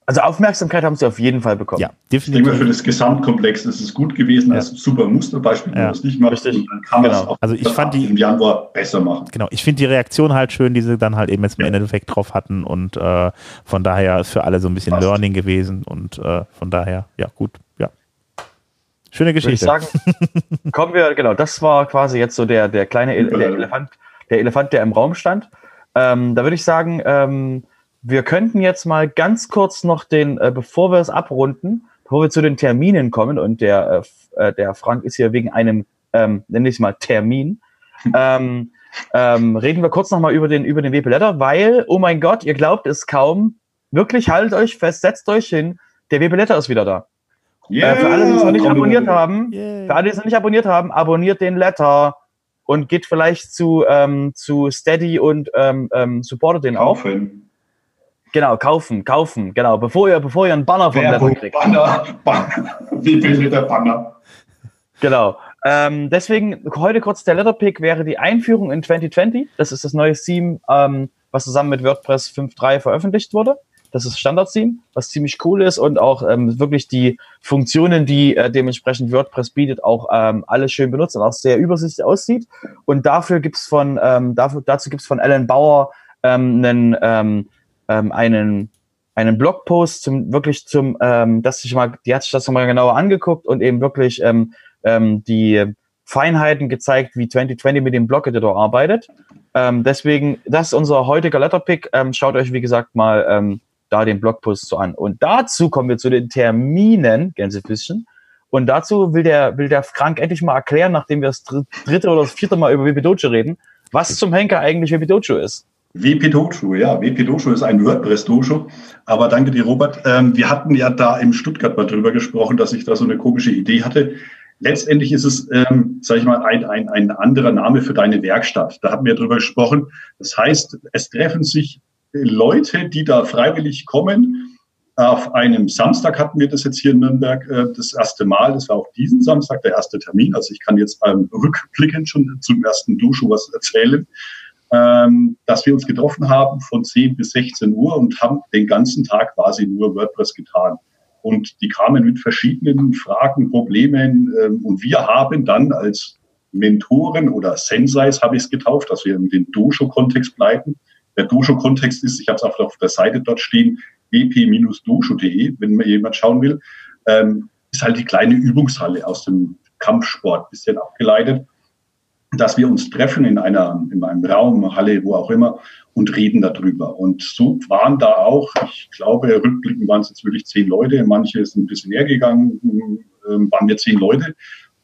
Also Aufmerksamkeit haben sie auf jeden Fall bekommen. Ja, Ich denke mal, für definitiv. das Gesamtkomplex ist es gut gewesen, als super Musterbeispiel, wenn Ja. man das nicht. Und dann kann man Genau. es auch Also ich fand die- im Januar besser machen. Genau, ich finde die Reaktion halt schön, die sie dann halt eben jetzt im Ja. Endeffekt drauf hatten und äh, von daher ist für alle so ein bisschen Passt. Learning gewesen und äh, von daher, ja, gut, ja. Schöne Würde ich Geschichte. sagen, kommen wir, genau, das war quasi jetzt so der, der kleine El der. Elefant, der Elefant, der im Raum stand. Ähm, da würde ich sagen, ähm, wir könnten jetzt mal ganz kurz noch den, äh, bevor wir es abrunden, bevor wir zu den Terminen kommen, und der, äh, äh, der Frank ist hier wegen einem, ähm, nenne ich es mal, Termin, ähm, ähm, reden wir kurz nochmal über den, über den WP Letter, weil, oh mein Gott, ihr glaubt es kaum, wirklich haltet euch fest, setzt euch hin, der WP Letter ist wieder da. Yeah, äh, für alle, die es noch nicht abonniert haben, yeah. für alle, die es noch nicht abonniert haben, abonniert den Letter und geht vielleicht zu, ähm, zu Steady und ähm, ähm, supportet den kaufen. auch. Genau, kaufen, kaufen, genau, bevor ihr, bevor ihr einen Banner vom Letter kriegt. Banner, Banner, wie bildet der Banner? Genau. Ähm, deswegen heute kurz der Letterpick wäre die Einführung in 2020. Das ist das neue Theme, ähm, was zusammen mit WordPress 5.3 veröffentlicht wurde. Das ist Standard-Theme, was ziemlich cool ist und auch ähm, wirklich die Funktionen, die äh, dementsprechend WordPress bietet, auch ähm, alles schön benutzt und auch sehr übersichtlich aussieht. Und dafür gibt's von, ähm, dafür, dazu gibt's von Alan Bauer ähm, einen, ähm, ähm, einen einen Blogpost zum wirklich zum, ähm, dass ich mal, die hat sich das nochmal genauer angeguckt und eben wirklich ähm, ähm, die Feinheiten gezeigt, wie 2020 mit dem Blog-Editor arbeitet. Ähm, deswegen, das ist unser heutiger Letterpick. Ähm, schaut euch, wie gesagt, mal ähm, da den Blogpost so an. Und dazu kommen wir zu den Terminen, Gänsefüßchen. Und dazu will der, will der Frank endlich mal erklären, nachdem wir das dritte oder das vierte Mal über Dojo reden, was zum Henker eigentlich Dojo ist. WP Dojo, ja. WP Dojo ist ein WordPress-Dojo. Aber danke dir, Robert. Ähm, wir hatten ja da im Stuttgart mal drüber gesprochen, dass ich da so eine komische Idee hatte. Letztendlich ist es, ähm, sage ich mal, ein, ein, ein anderer Name für deine Werkstatt. Da hatten wir drüber gesprochen. Das heißt, es treffen sich Leute, die da freiwillig kommen. Auf einem Samstag hatten wir das jetzt hier in Nürnberg äh, das erste Mal. Das war auch diesen Samstag der erste Termin. Also ich kann jetzt ähm, rückblickend schon zum ersten Dusche was erzählen, ähm, dass wir uns getroffen haben von 10 bis 16 Uhr und haben den ganzen Tag quasi nur WordPress getan. Und die kamen mit verschiedenen Fragen, Problemen. Ähm, und wir haben dann als Mentoren oder Senseis habe ich es getauft, dass wir in den Dojo-Kontext bleiben. Der Dojo-Kontext ist, ich habe es auf der Seite dort stehen, ep-dojo.de, wenn mal jemand schauen will, ähm, ist halt die kleine Übungshalle aus dem Kampfsport, bisschen abgeleitet dass wir uns treffen in einer, in einem Raum, Halle, wo auch immer, und reden darüber. Und so waren da auch, ich glaube, rückblickend waren es jetzt wirklich zehn Leute, manche sind ein bisschen näher gegangen, ähm, waren wir zehn Leute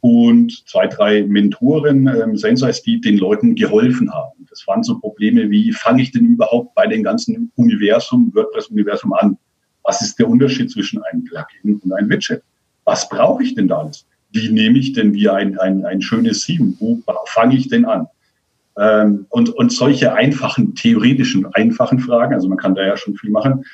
und zwei, drei Mentoren, ähm, Sensors, die den Leuten geholfen haben. Das waren so Probleme wie, fange ich denn überhaupt bei den ganzen Universum, WordPress-Universum an? Was ist der Unterschied zwischen einem Plugin und einem Widget? Was brauche ich denn da alles? Wie nehme ich denn wie ein, ein, ein schönes Sieben? Wo fange ich denn an? Ähm, und, und solche einfachen, theoretischen, einfachen Fragen, also man kann da ja schon viel machen.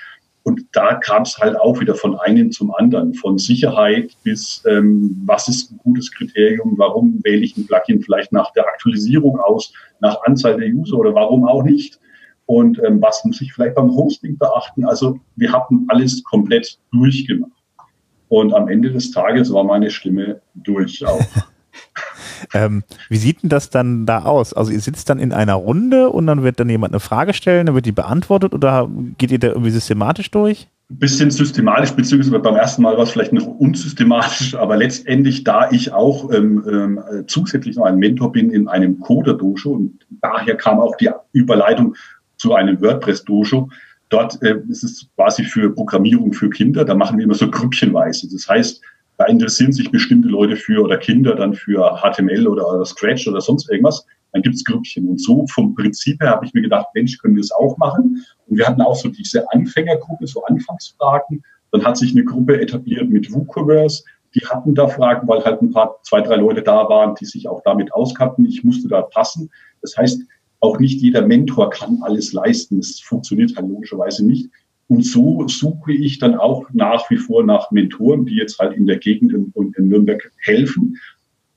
Und da kam es halt auch wieder von einem zum anderen, von Sicherheit bis ähm, was ist ein gutes Kriterium, warum wähle ich ein Plugin vielleicht nach der Aktualisierung aus, nach Anzahl der User oder warum auch nicht. Und ähm, was muss ich vielleicht beim Hosting beachten? Also wir hatten alles komplett durchgemacht. Und am Ende des Tages war meine Stimme durch auch. ähm, wie sieht denn das dann da aus? Also ihr sitzt dann in einer Runde und dann wird dann jemand eine Frage stellen, dann wird die beantwortet oder geht ihr da irgendwie systematisch durch? Ein bisschen systematisch, beziehungsweise beim ersten Mal war es vielleicht noch unsystematisch, aber letztendlich, da ich auch ähm, ähm, zusätzlich noch ein Mentor bin in einem Coder-Dojo und daher kam auch die Überleitung zu einem WordPress-Dojo, Dort äh, ist es quasi für Programmierung für Kinder. Da machen wir immer so grüppchenweise. Das heißt, da interessieren sich bestimmte Leute für oder Kinder dann für HTML oder, oder Scratch oder sonst irgendwas. Dann gibt's Grüppchen. Und so vom Prinzip her habe ich mir gedacht, Mensch, können wir es auch machen. Und wir hatten auch so diese Anfängergruppe, so Anfangsfragen. Dann hat sich eine Gruppe etabliert mit WooCommerce. Die hatten da Fragen, weil halt ein paar, zwei, drei Leute da waren, die sich auch damit auskannten. Ich musste da passen. Das heißt, auch nicht jeder Mentor kann alles leisten. Das funktioniert halt logischerweise nicht. Und so suche ich dann auch nach wie vor nach Mentoren, die jetzt halt in der Gegend und in Nürnberg helfen.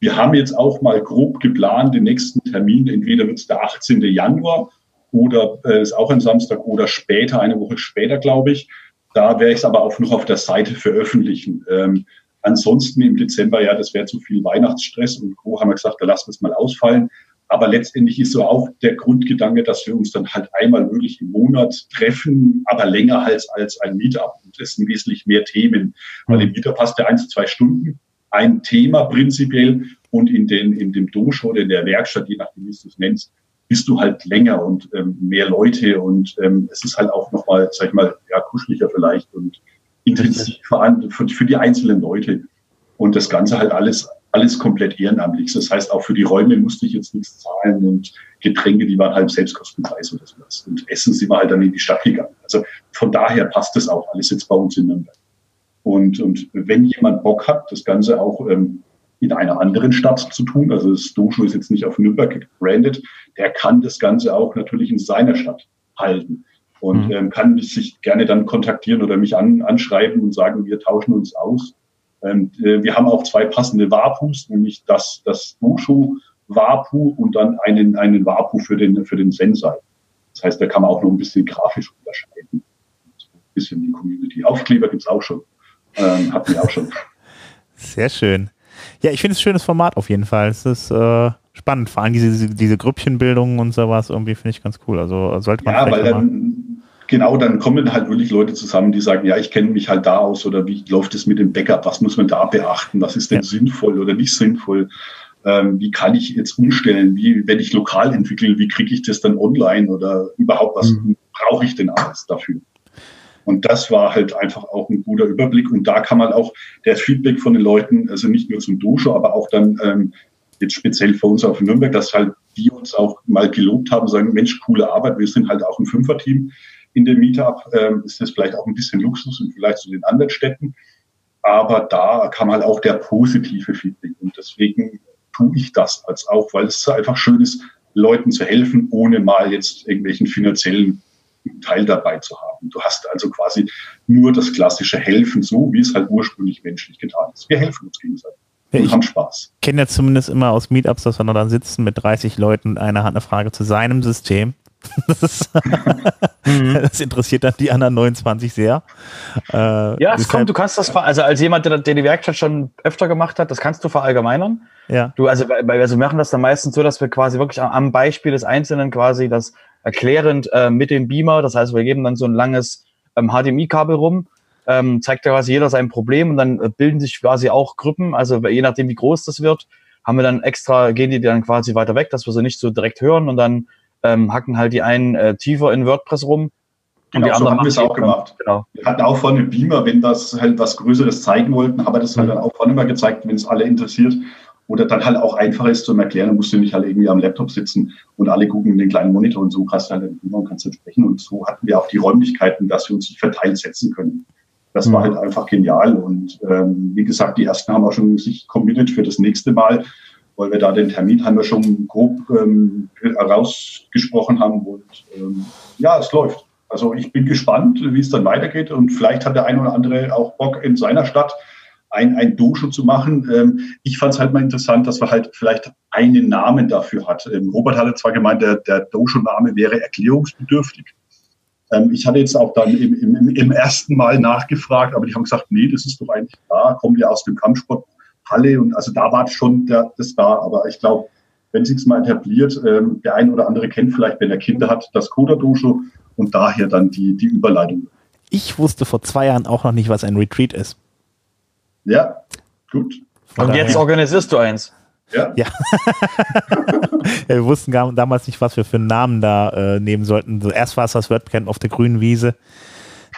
Wir haben jetzt auch mal grob geplant, den nächsten Termin, entweder wird es der 18. Januar oder äh, ist auch ein Samstag oder später, eine Woche später, glaube ich. Da werde ich es aber auch noch auf der Seite veröffentlichen. Ähm, ansonsten im Dezember, ja, das wäre zu viel Weihnachtsstress und Co. haben wir gesagt, da lassen wir es mal ausfallen. Aber letztendlich ist so auch der Grundgedanke, dass wir uns dann halt einmal wirklich im Monat treffen, aber länger als, als ein Meetup. Und es sind wesentlich mehr Themen. Weil im Meetup passt der ein zu zwei Stunden, ein Thema prinzipiell und in, den, in dem Dojo oder in der Werkstatt, je nachdem, wie du es nennst, bist du halt länger und ähm, mehr Leute und ähm, es ist halt auch nochmal, sag ich mal, ja, kuscheliger vielleicht und intensiv für, für die einzelnen Leute. Und das Ganze halt alles alles komplett ehrenamtlich. Das heißt, auch für die Räume musste ich jetzt nichts zahlen und Getränke, die waren halt Selbstkostenpreis oder sowas. Und Essen sind wir halt dann in die Stadt gegangen. Also von daher passt das auch alles jetzt bei uns in Nürnberg. Und, und wenn jemand Bock hat, das Ganze auch ähm, in einer anderen Stadt zu tun, also das Dojo ist jetzt nicht auf Nürnberg gebrandet, der kann das Ganze auch natürlich in seiner Stadt halten und mhm. ähm, kann sich gerne dann kontaktieren oder mich an, anschreiben und sagen, wir tauschen uns aus. Ähm, äh, wir haben auch zwei passende Wapus, nämlich das, das Dojo Wapu und dann einen, einen Wapu für den, für den Sensei. Das heißt, da kann man auch noch ein bisschen grafisch unterscheiden. Ein bisschen die Community. Aufkleber gibt's auch schon. Ähm, hatten wir auch schon. Sehr schön. Ja, ich finde es ein schönes Format auf jeden Fall. Es ist äh, spannend. Vor allem diese, diese Grüppchenbildung und sowas irgendwie finde ich ganz cool. Also sollte man. Ja, weil dann, genau, dann kommen halt wirklich Leute zusammen, die sagen, ja, ich kenne mich halt da aus oder wie läuft es mit dem Backup? Was muss man da beachten? Was ist denn ja. sinnvoll oder nicht sinnvoll? Ähm, wie kann ich jetzt umstellen? Wie, wenn ich lokal entwickle, wie kriege ich das dann online oder überhaupt was mhm. brauche ich denn alles dafür? Und das war halt einfach auch ein guter Überblick. Und da kann man auch das Feedback von den Leuten, also nicht nur zum Dusche, aber auch dann ähm, jetzt speziell für uns auf Nürnberg, dass halt die uns auch mal gelobt haben, sagen, Mensch, coole Arbeit, wir sind halt auch ein Fünferteam in dem Meetup, ähm, ist das vielleicht auch ein bisschen Luxus und vielleicht zu den anderen Städten. Aber da kam halt auch der positive Feedback. Und deswegen tue ich das als auch, weil es einfach schön ist, Leuten zu helfen, ohne mal jetzt irgendwelchen finanziellen Teil dabei zu haben. Du hast also quasi nur das klassische Helfen, so wie es halt ursprünglich menschlich getan ist. Wir helfen uns gegenseitig. Ja, und haben Spaß. Ich kenne ja zumindest immer aus Meetups, dass wir dann sitzen mit 30 Leuten und einer hat eine Frage zu seinem System. Das, mhm. das, interessiert dann die anderen 29 sehr. Äh, ja, es kommt, du kannst das, also als jemand, der, der, die Werkstatt schon öfter gemacht hat, das kannst du verallgemeinern. Ja. Du, also, also wir machen das dann meistens so, dass wir quasi wirklich am Beispiel des Einzelnen quasi das erklärend äh, mit dem Beamer. Das heißt, wir geben dann so ein langes ähm, HDMI-Kabel rum, ähm, zeigt quasi jeder sein Problem und dann äh, bilden sich quasi auch Gruppen. Also je nachdem, wie groß das wird, haben wir dann extra, gehen die dann quasi weiter weg, dass wir sie nicht so direkt hören und dann ähm, hacken halt die einen äh, tiefer in WordPress rum. Genau, und die so haben wir es auch gemacht. Genau. Wir hatten auch vorne Beamer, wenn das halt was Größeres zeigen wollten, haben wir das halt mhm. dann auch vorne mal gezeigt, wenn es alle interessiert. Oder dann halt auch einfach ist zum Erklären, dann musst du nicht halt irgendwie am Laptop sitzen und alle gucken in den kleinen Monitor und so kannst du halt immer und kannst dann sprechen. Und so hatten wir auch die Räumlichkeiten, dass wir uns verteilt setzen können. Das war mhm. halt einfach genial. Und ähm, wie gesagt, die ersten haben auch schon sich committed für das nächste Mal, weil wir da den Termin haben wir schon grob ähm, herausgesprochen haben. Und ähm, ja, es läuft. Also ich bin gespannt, wie es dann weitergeht. Und vielleicht hat der eine oder andere auch Bock in seiner Stadt ein, ein Dojo zu machen. Ähm, ich fand es halt mal interessant, dass man halt vielleicht einen Namen dafür hat. Ähm, Robert hatte zwar gemeint, der, der Dojo-Name wäre erklärungsbedürftig. Ähm, ich hatte jetzt auch dann im, im, im ersten Mal nachgefragt, aber die haben gesagt, nee, das ist doch eigentlich da, kommt ja aus dem Kampfsport Halle und also da war schon der, das da. Aber ich glaube, wenn sich's mal etabliert, ähm, der ein oder andere kennt vielleicht, wenn er Kinder hat, das Koda Dojo und daher dann die, die Überleitung. Ich wusste vor zwei Jahren auch noch nicht, was ein Retreat ist. Ja, gut. Von Und jetzt organisierst du eins. Ja. ja. ja. wir wussten gar, damals nicht, was wir für einen Namen da äh, nehmen sollten. So, erst war es das WordCamp auf der grünen Wiese.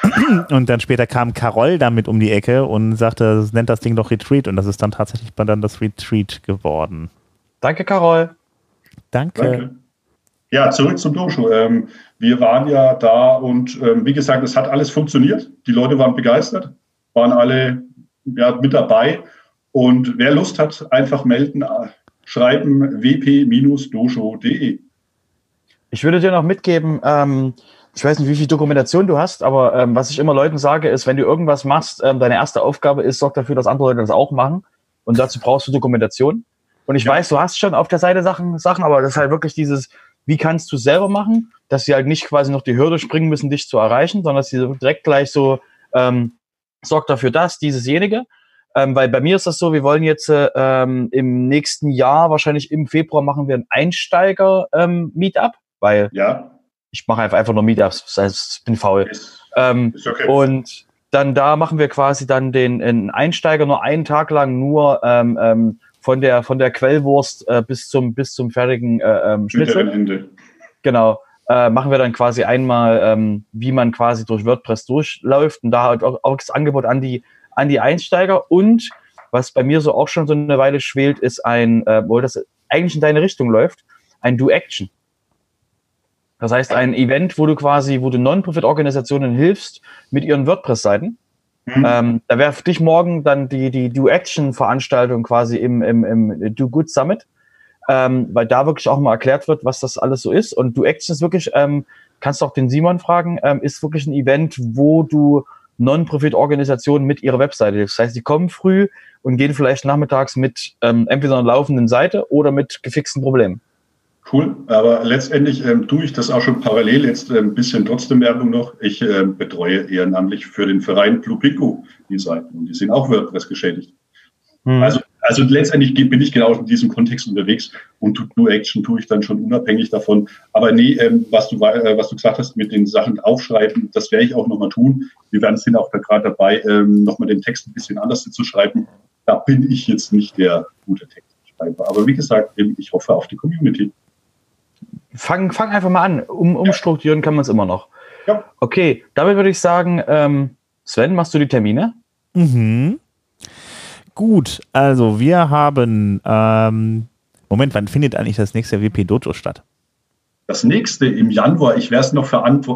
Und dann später kam Carol damit um die Ecke und sagte, nennt das Ding doch Retreat. Und das ist dann tatsächlich dann das Retreat geworden. Danke, Carol. Danke. Danke. Ja, zurück zum Dojo. Ähm, wir waren ja da und ähm, wie gesagt, es hat alles funktioniert. Die Leute waren begeistert, waren alle ja, mit dabei. Und wer Lust hat, einfach melden, schreiben wp-dojo.de. Ich würde dir noch mitgeben, ähm, ich weiß nicht, wie viel Dokumentation du hast, aber ähm, was ich immer Leuten sage, ist, wenn du irgendwas machst, ähm, deine erste Aufgabe ist, sorg dafür, dass andere Leute das auch machen. Und dazu brauchst du Dokumentation. Und ich ja. weiß, du hast schon auf der Seite Sachen, Sachen, aber das ist halt wirklich dieses, wie kannst du selber machen, dass sie halt nicht quasi noch die Hürde springen müssen, dich zu erreichen, sondern dass sie direkt gleich so ähm, sorgt dafür das, diesesjenige. Ähm, weil bei mir ist das so, wir wollen jetzt ähm, im nächsten Jahr, wahrscheinlich im Februar, machen wir ein Einsteiger-Meetup, ähm, weil ja. Ich mache einfach, nur Meetups, das heißt, ich bin faul. Ähm, okay. Und dann da machen wir quasi dann den, Einsteiger nur einen Tag lang nur ähm, ähm, von der von der Quellwurst äh, bis zum bis zum fertigen äh, ähm, Schnitzel. Genau äh, machen wir dann quasi einmal, ähm, wie man quasi durch WordPress durchläuft und da halt auch, auch das Angebot an die, an die Einsteiger und was bei mir so auch schon so eine Weile schwelt, ist ein, äh, wo das eigentlich in deine Richtung läuft, ein Do-Action. Das heißt, ein Event, wo du quasi, wo du Non-Profit-Organisationen hilfst mit ihren WordPress-Seiten. Mhm. Ähm, da wäre für dich morgen dann die, die Do-Action-Veranstaltung quasi im, im, im Do Good Summit, ähm, weil da wirklich auch mal erklärt wird, was das alles so ist. Und Do-Action ist wirklich, ähm, kannst du auch den Simon fragen, ähm, ist wirklich ein Event, wo du Non-Profit-Organisationen mit ihrer Webseite hilfst. Das heißt, die kommen früh und gehen vielleicht nachmittags mit ähm, entweder einer laufenden Seite oder mit gefixten Problemen. Cool, aber letztendlich ähm, tue ich das auch schon parallel, jetzt ein bisschen trotzdem Werbung noch. Ich äh, betreue ehrenamtlich für den Verein Blue Pingu die Seiten und die sind auch WordPress geschädigt. Hm. Also, also letztendlich bin ich genau in diesem Kontext unterwegs und Blue Action tue ich dann schon unabhängig davon. Aber nee, ähm, was, du, äh, was du gesagt hast mit den Sachen aufschreiben, das werde ich auch nochmal tun. Wir werden sind auch da gerade dabei, ähm, nochmal den Text ein bisschen anders zu schreiben. Da bin ich jetzt nicht der gute Textschreiber. Aber wie gesagt, ich hoffe auf die Community. Fang, fang einfach mal an. Um, umstrukturieren kann man es immer noch. Ja. Okay, damit würde ich sagen, ähm, Sven, machst du die Termine? Mhm. Gut, also wir haben, ähm, Moment, wann findet eigentlich das nächste WP Dojo statt? Das nächste im Januar, ich werde es noch,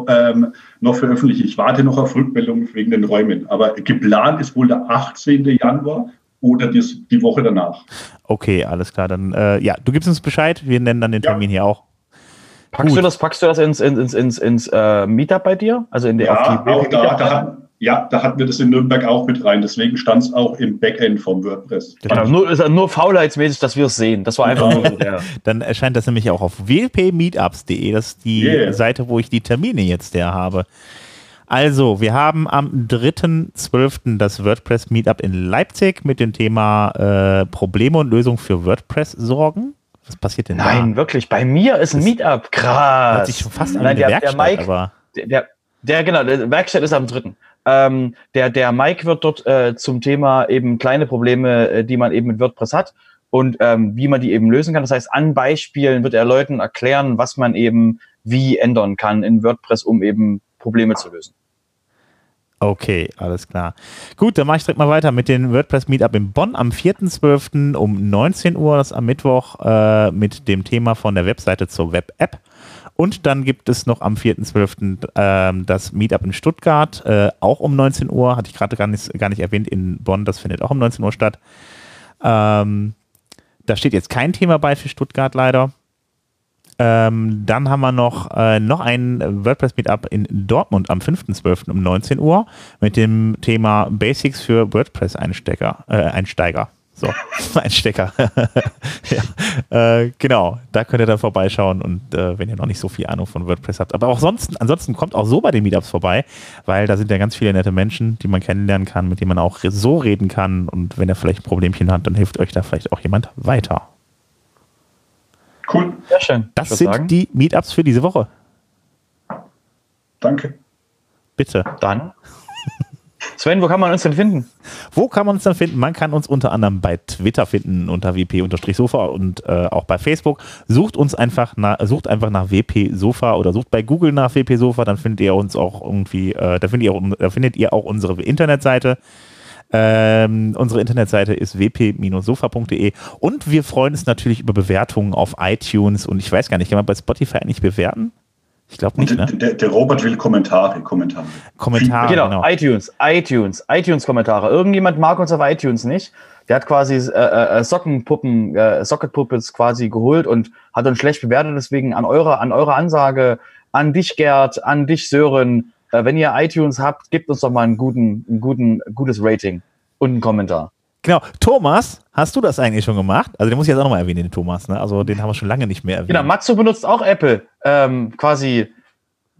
ähm, noch veröffentlichen. Ich warte noch auf Rückmeldungen wegen den Räumen. Aber geplant ist wohl der 18. Januar oder die, die Woche danach. Okay, alles klar. Dann, äh, ja, du gibst uns Bescheid. Wir nennen dann den Termin ja. hier auch. Packst du das, packst du das ins, ins, ins, ins äh, Meetup bei dir? Also in der ja, auch da, da hat, ja, da hatten wir das in Nürnberg auch mit rein. Deswegen stand es auch im Backend vom WordPress. Genau, nur, ist nur faulheitsmäßig, dass wir es sehen. Das war einfach nur der. Dann erscheint das nämlich auch auf wlpmeetups.de. Das ist die yeah. Seite, wo ich die Termine jetzt der habe. Also, wir haben am 3.12. das WordPress Meetup in Leipzig mit dem Thema äh, Probleme und Lösungen für WordPress-Sorgen. Was passiert denn Nein, da? wirklich. Bei mir ist ein Meetup. Krass. Hört sich schon fast an Nein, der, Werkstatt, der Mike, aber der, der, genau, der Werkstatt ist am dritten. Ähm, der, der Mike wird dort äh, zum Thema eben kleine Probleme, äh, die man eben mit WordPress hat und ähm, wie man die eben lösen kann. Das heißt, an Beispielen wird er Leuten erklären, was man eben wie ändern kann in WordPress, um eben Probleme zu lösen. Okay, alles klar. Gut, dann mache ich direkt mal weiter mit dem WordPress Meetup in Bonn am 4.12. um 19 Uhr, das am Mittwoch, äh, mit dem Thema von der Webseite zur Web-App. Und dann gibt es noch am 4.12. Äh, das Meetup in Stuttgart, äh, auch um 19 Uhr, hatte ich gerade gar nicht, gar nicht erwähnt, in Bonn, das findet auch um 19 Uhr statt. Ähm, da steht jetzt kein Thema bei für Stuttgart leider. Ähm, dann haben wir noch, äh, noch ein WordPress-Meetup in Dortmund am 5.12. um 19 Uhr mit dem Thema Basics für WordPress-Einsteiger. Äh, Einsteiger. So, Einstecker. ja. äh, genau, da könnt ihr dann vorbeischauen und äh, wenn ihr noch nicht so viel Ahnung von WordPress habt. Aber auch sonst, ansonsten kommt auch so bei den Meetups vorbei, weil da sind ja ganz viele nette Menschen, die man kennenlernen kann, mit denen man auch so reden kann. Und wenn er vielleicht ein Problemchen hat, dann hilft euch da vielleicht auch jemand weiter. Cool. Sehr schön. Das sind sagen. die Meetups für diese Woche. Danke. Bitte. Dann. Sven, wo kann man uns denn finden? Wo kann man uns denn finden? Man kann uns unter anderem bei Twitter finden unter wp-sofa und äh, auch bei Facebook. Sucht uns einfach nach, sucht einfach nach wp sofa oder sucht bei Google nach wp sofa, dann findet ihr uns auch irgendwie, äh, da findet ihr, da findet ihr auch unsere Internetseite. Ähm, unsere Internetseite ist wp-sofa.de und wir freuen uns natürlich über Bewertungen auf iTunes und ich weiß gar nicht, kann man bei Spotify eigentlich bewerten? Ich glaube nicht, ne? Der, der, Robert will Kommentare, Kommentare. Kommentare, genau, genau. iTunes, iTunes, iTunes-Kommentare. Irgendjemand mag uns auf iTunes nicht. Der hat quasi äh, äh, äh Sockenpuppen, äh, Socketpuppets quasi geholt und hat uns schlecht bewertet. Deswegen an eure, an eure Ansage, an dich Gerd, an dich Sören, äh, wenn ihr iTunes habt, gebt uns doch mal einen guten, einen guten, gutes Rating und einen Kommentar. Genau. Thomas, hast du das eigentlich schon gemacht? Also den muss ich jetzt auch nochmal erwähnen, den Thomas. Ne? Also den haben wir schon lange nicht mehr erwähnt. Genau, Matsu benutzt auch Apple. Ähm, quasi,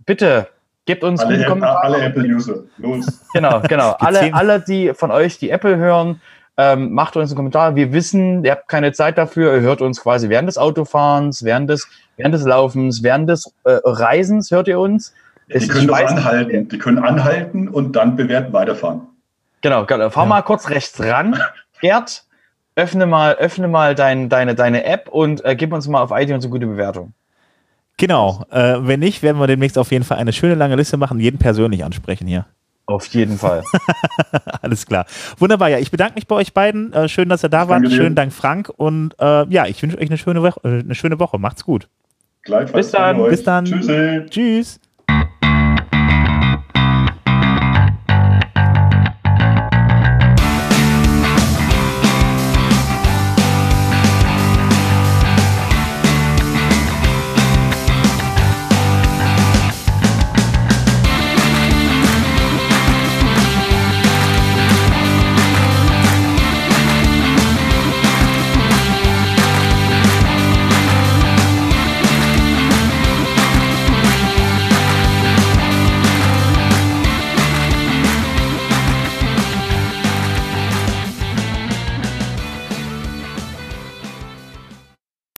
bitte, gebt uns alle, Kommentare. Alle Apple-User, los. Genau, genau. alle, alle, die von euch, die Apple hören, ähm, macht uns einen Kommentar. Wir wissen, ihr habt keine Zeit dafür. Ihr hört uns quasi während des Autofahrens, während des, während des Laufens, während des äh, Reisens hört ihr uns. Die können doch anhalten. Die können anhalten und dann bewerten weiterfahren. Genau, genau. Fahr ja. mal kurz rechts ran, Gerd. Öffne mal, öffne mal dein, deine, deine App und äh, gib uns mal auf iTunes eine gute Bewertung. Genau. Äh, wenn nicht, werden wir demnächst auf jeden Fall eine schöne lange Liste machen, jeden persönlich ansprechen hier. Auf jeden Fall. Alles klar. Wunderbar, ja. Ich bedanke mich bei euch beiden. Äh, schön, dass ihr da wart. Schönen Dank, Frank. Und äh, ja, ich wünsche euch eine schöne, Woche, äh, eine schöne Woche. Macht's gut. Gleichfalls. Bis dann. Bis dann. Tschüssi. Tschüss.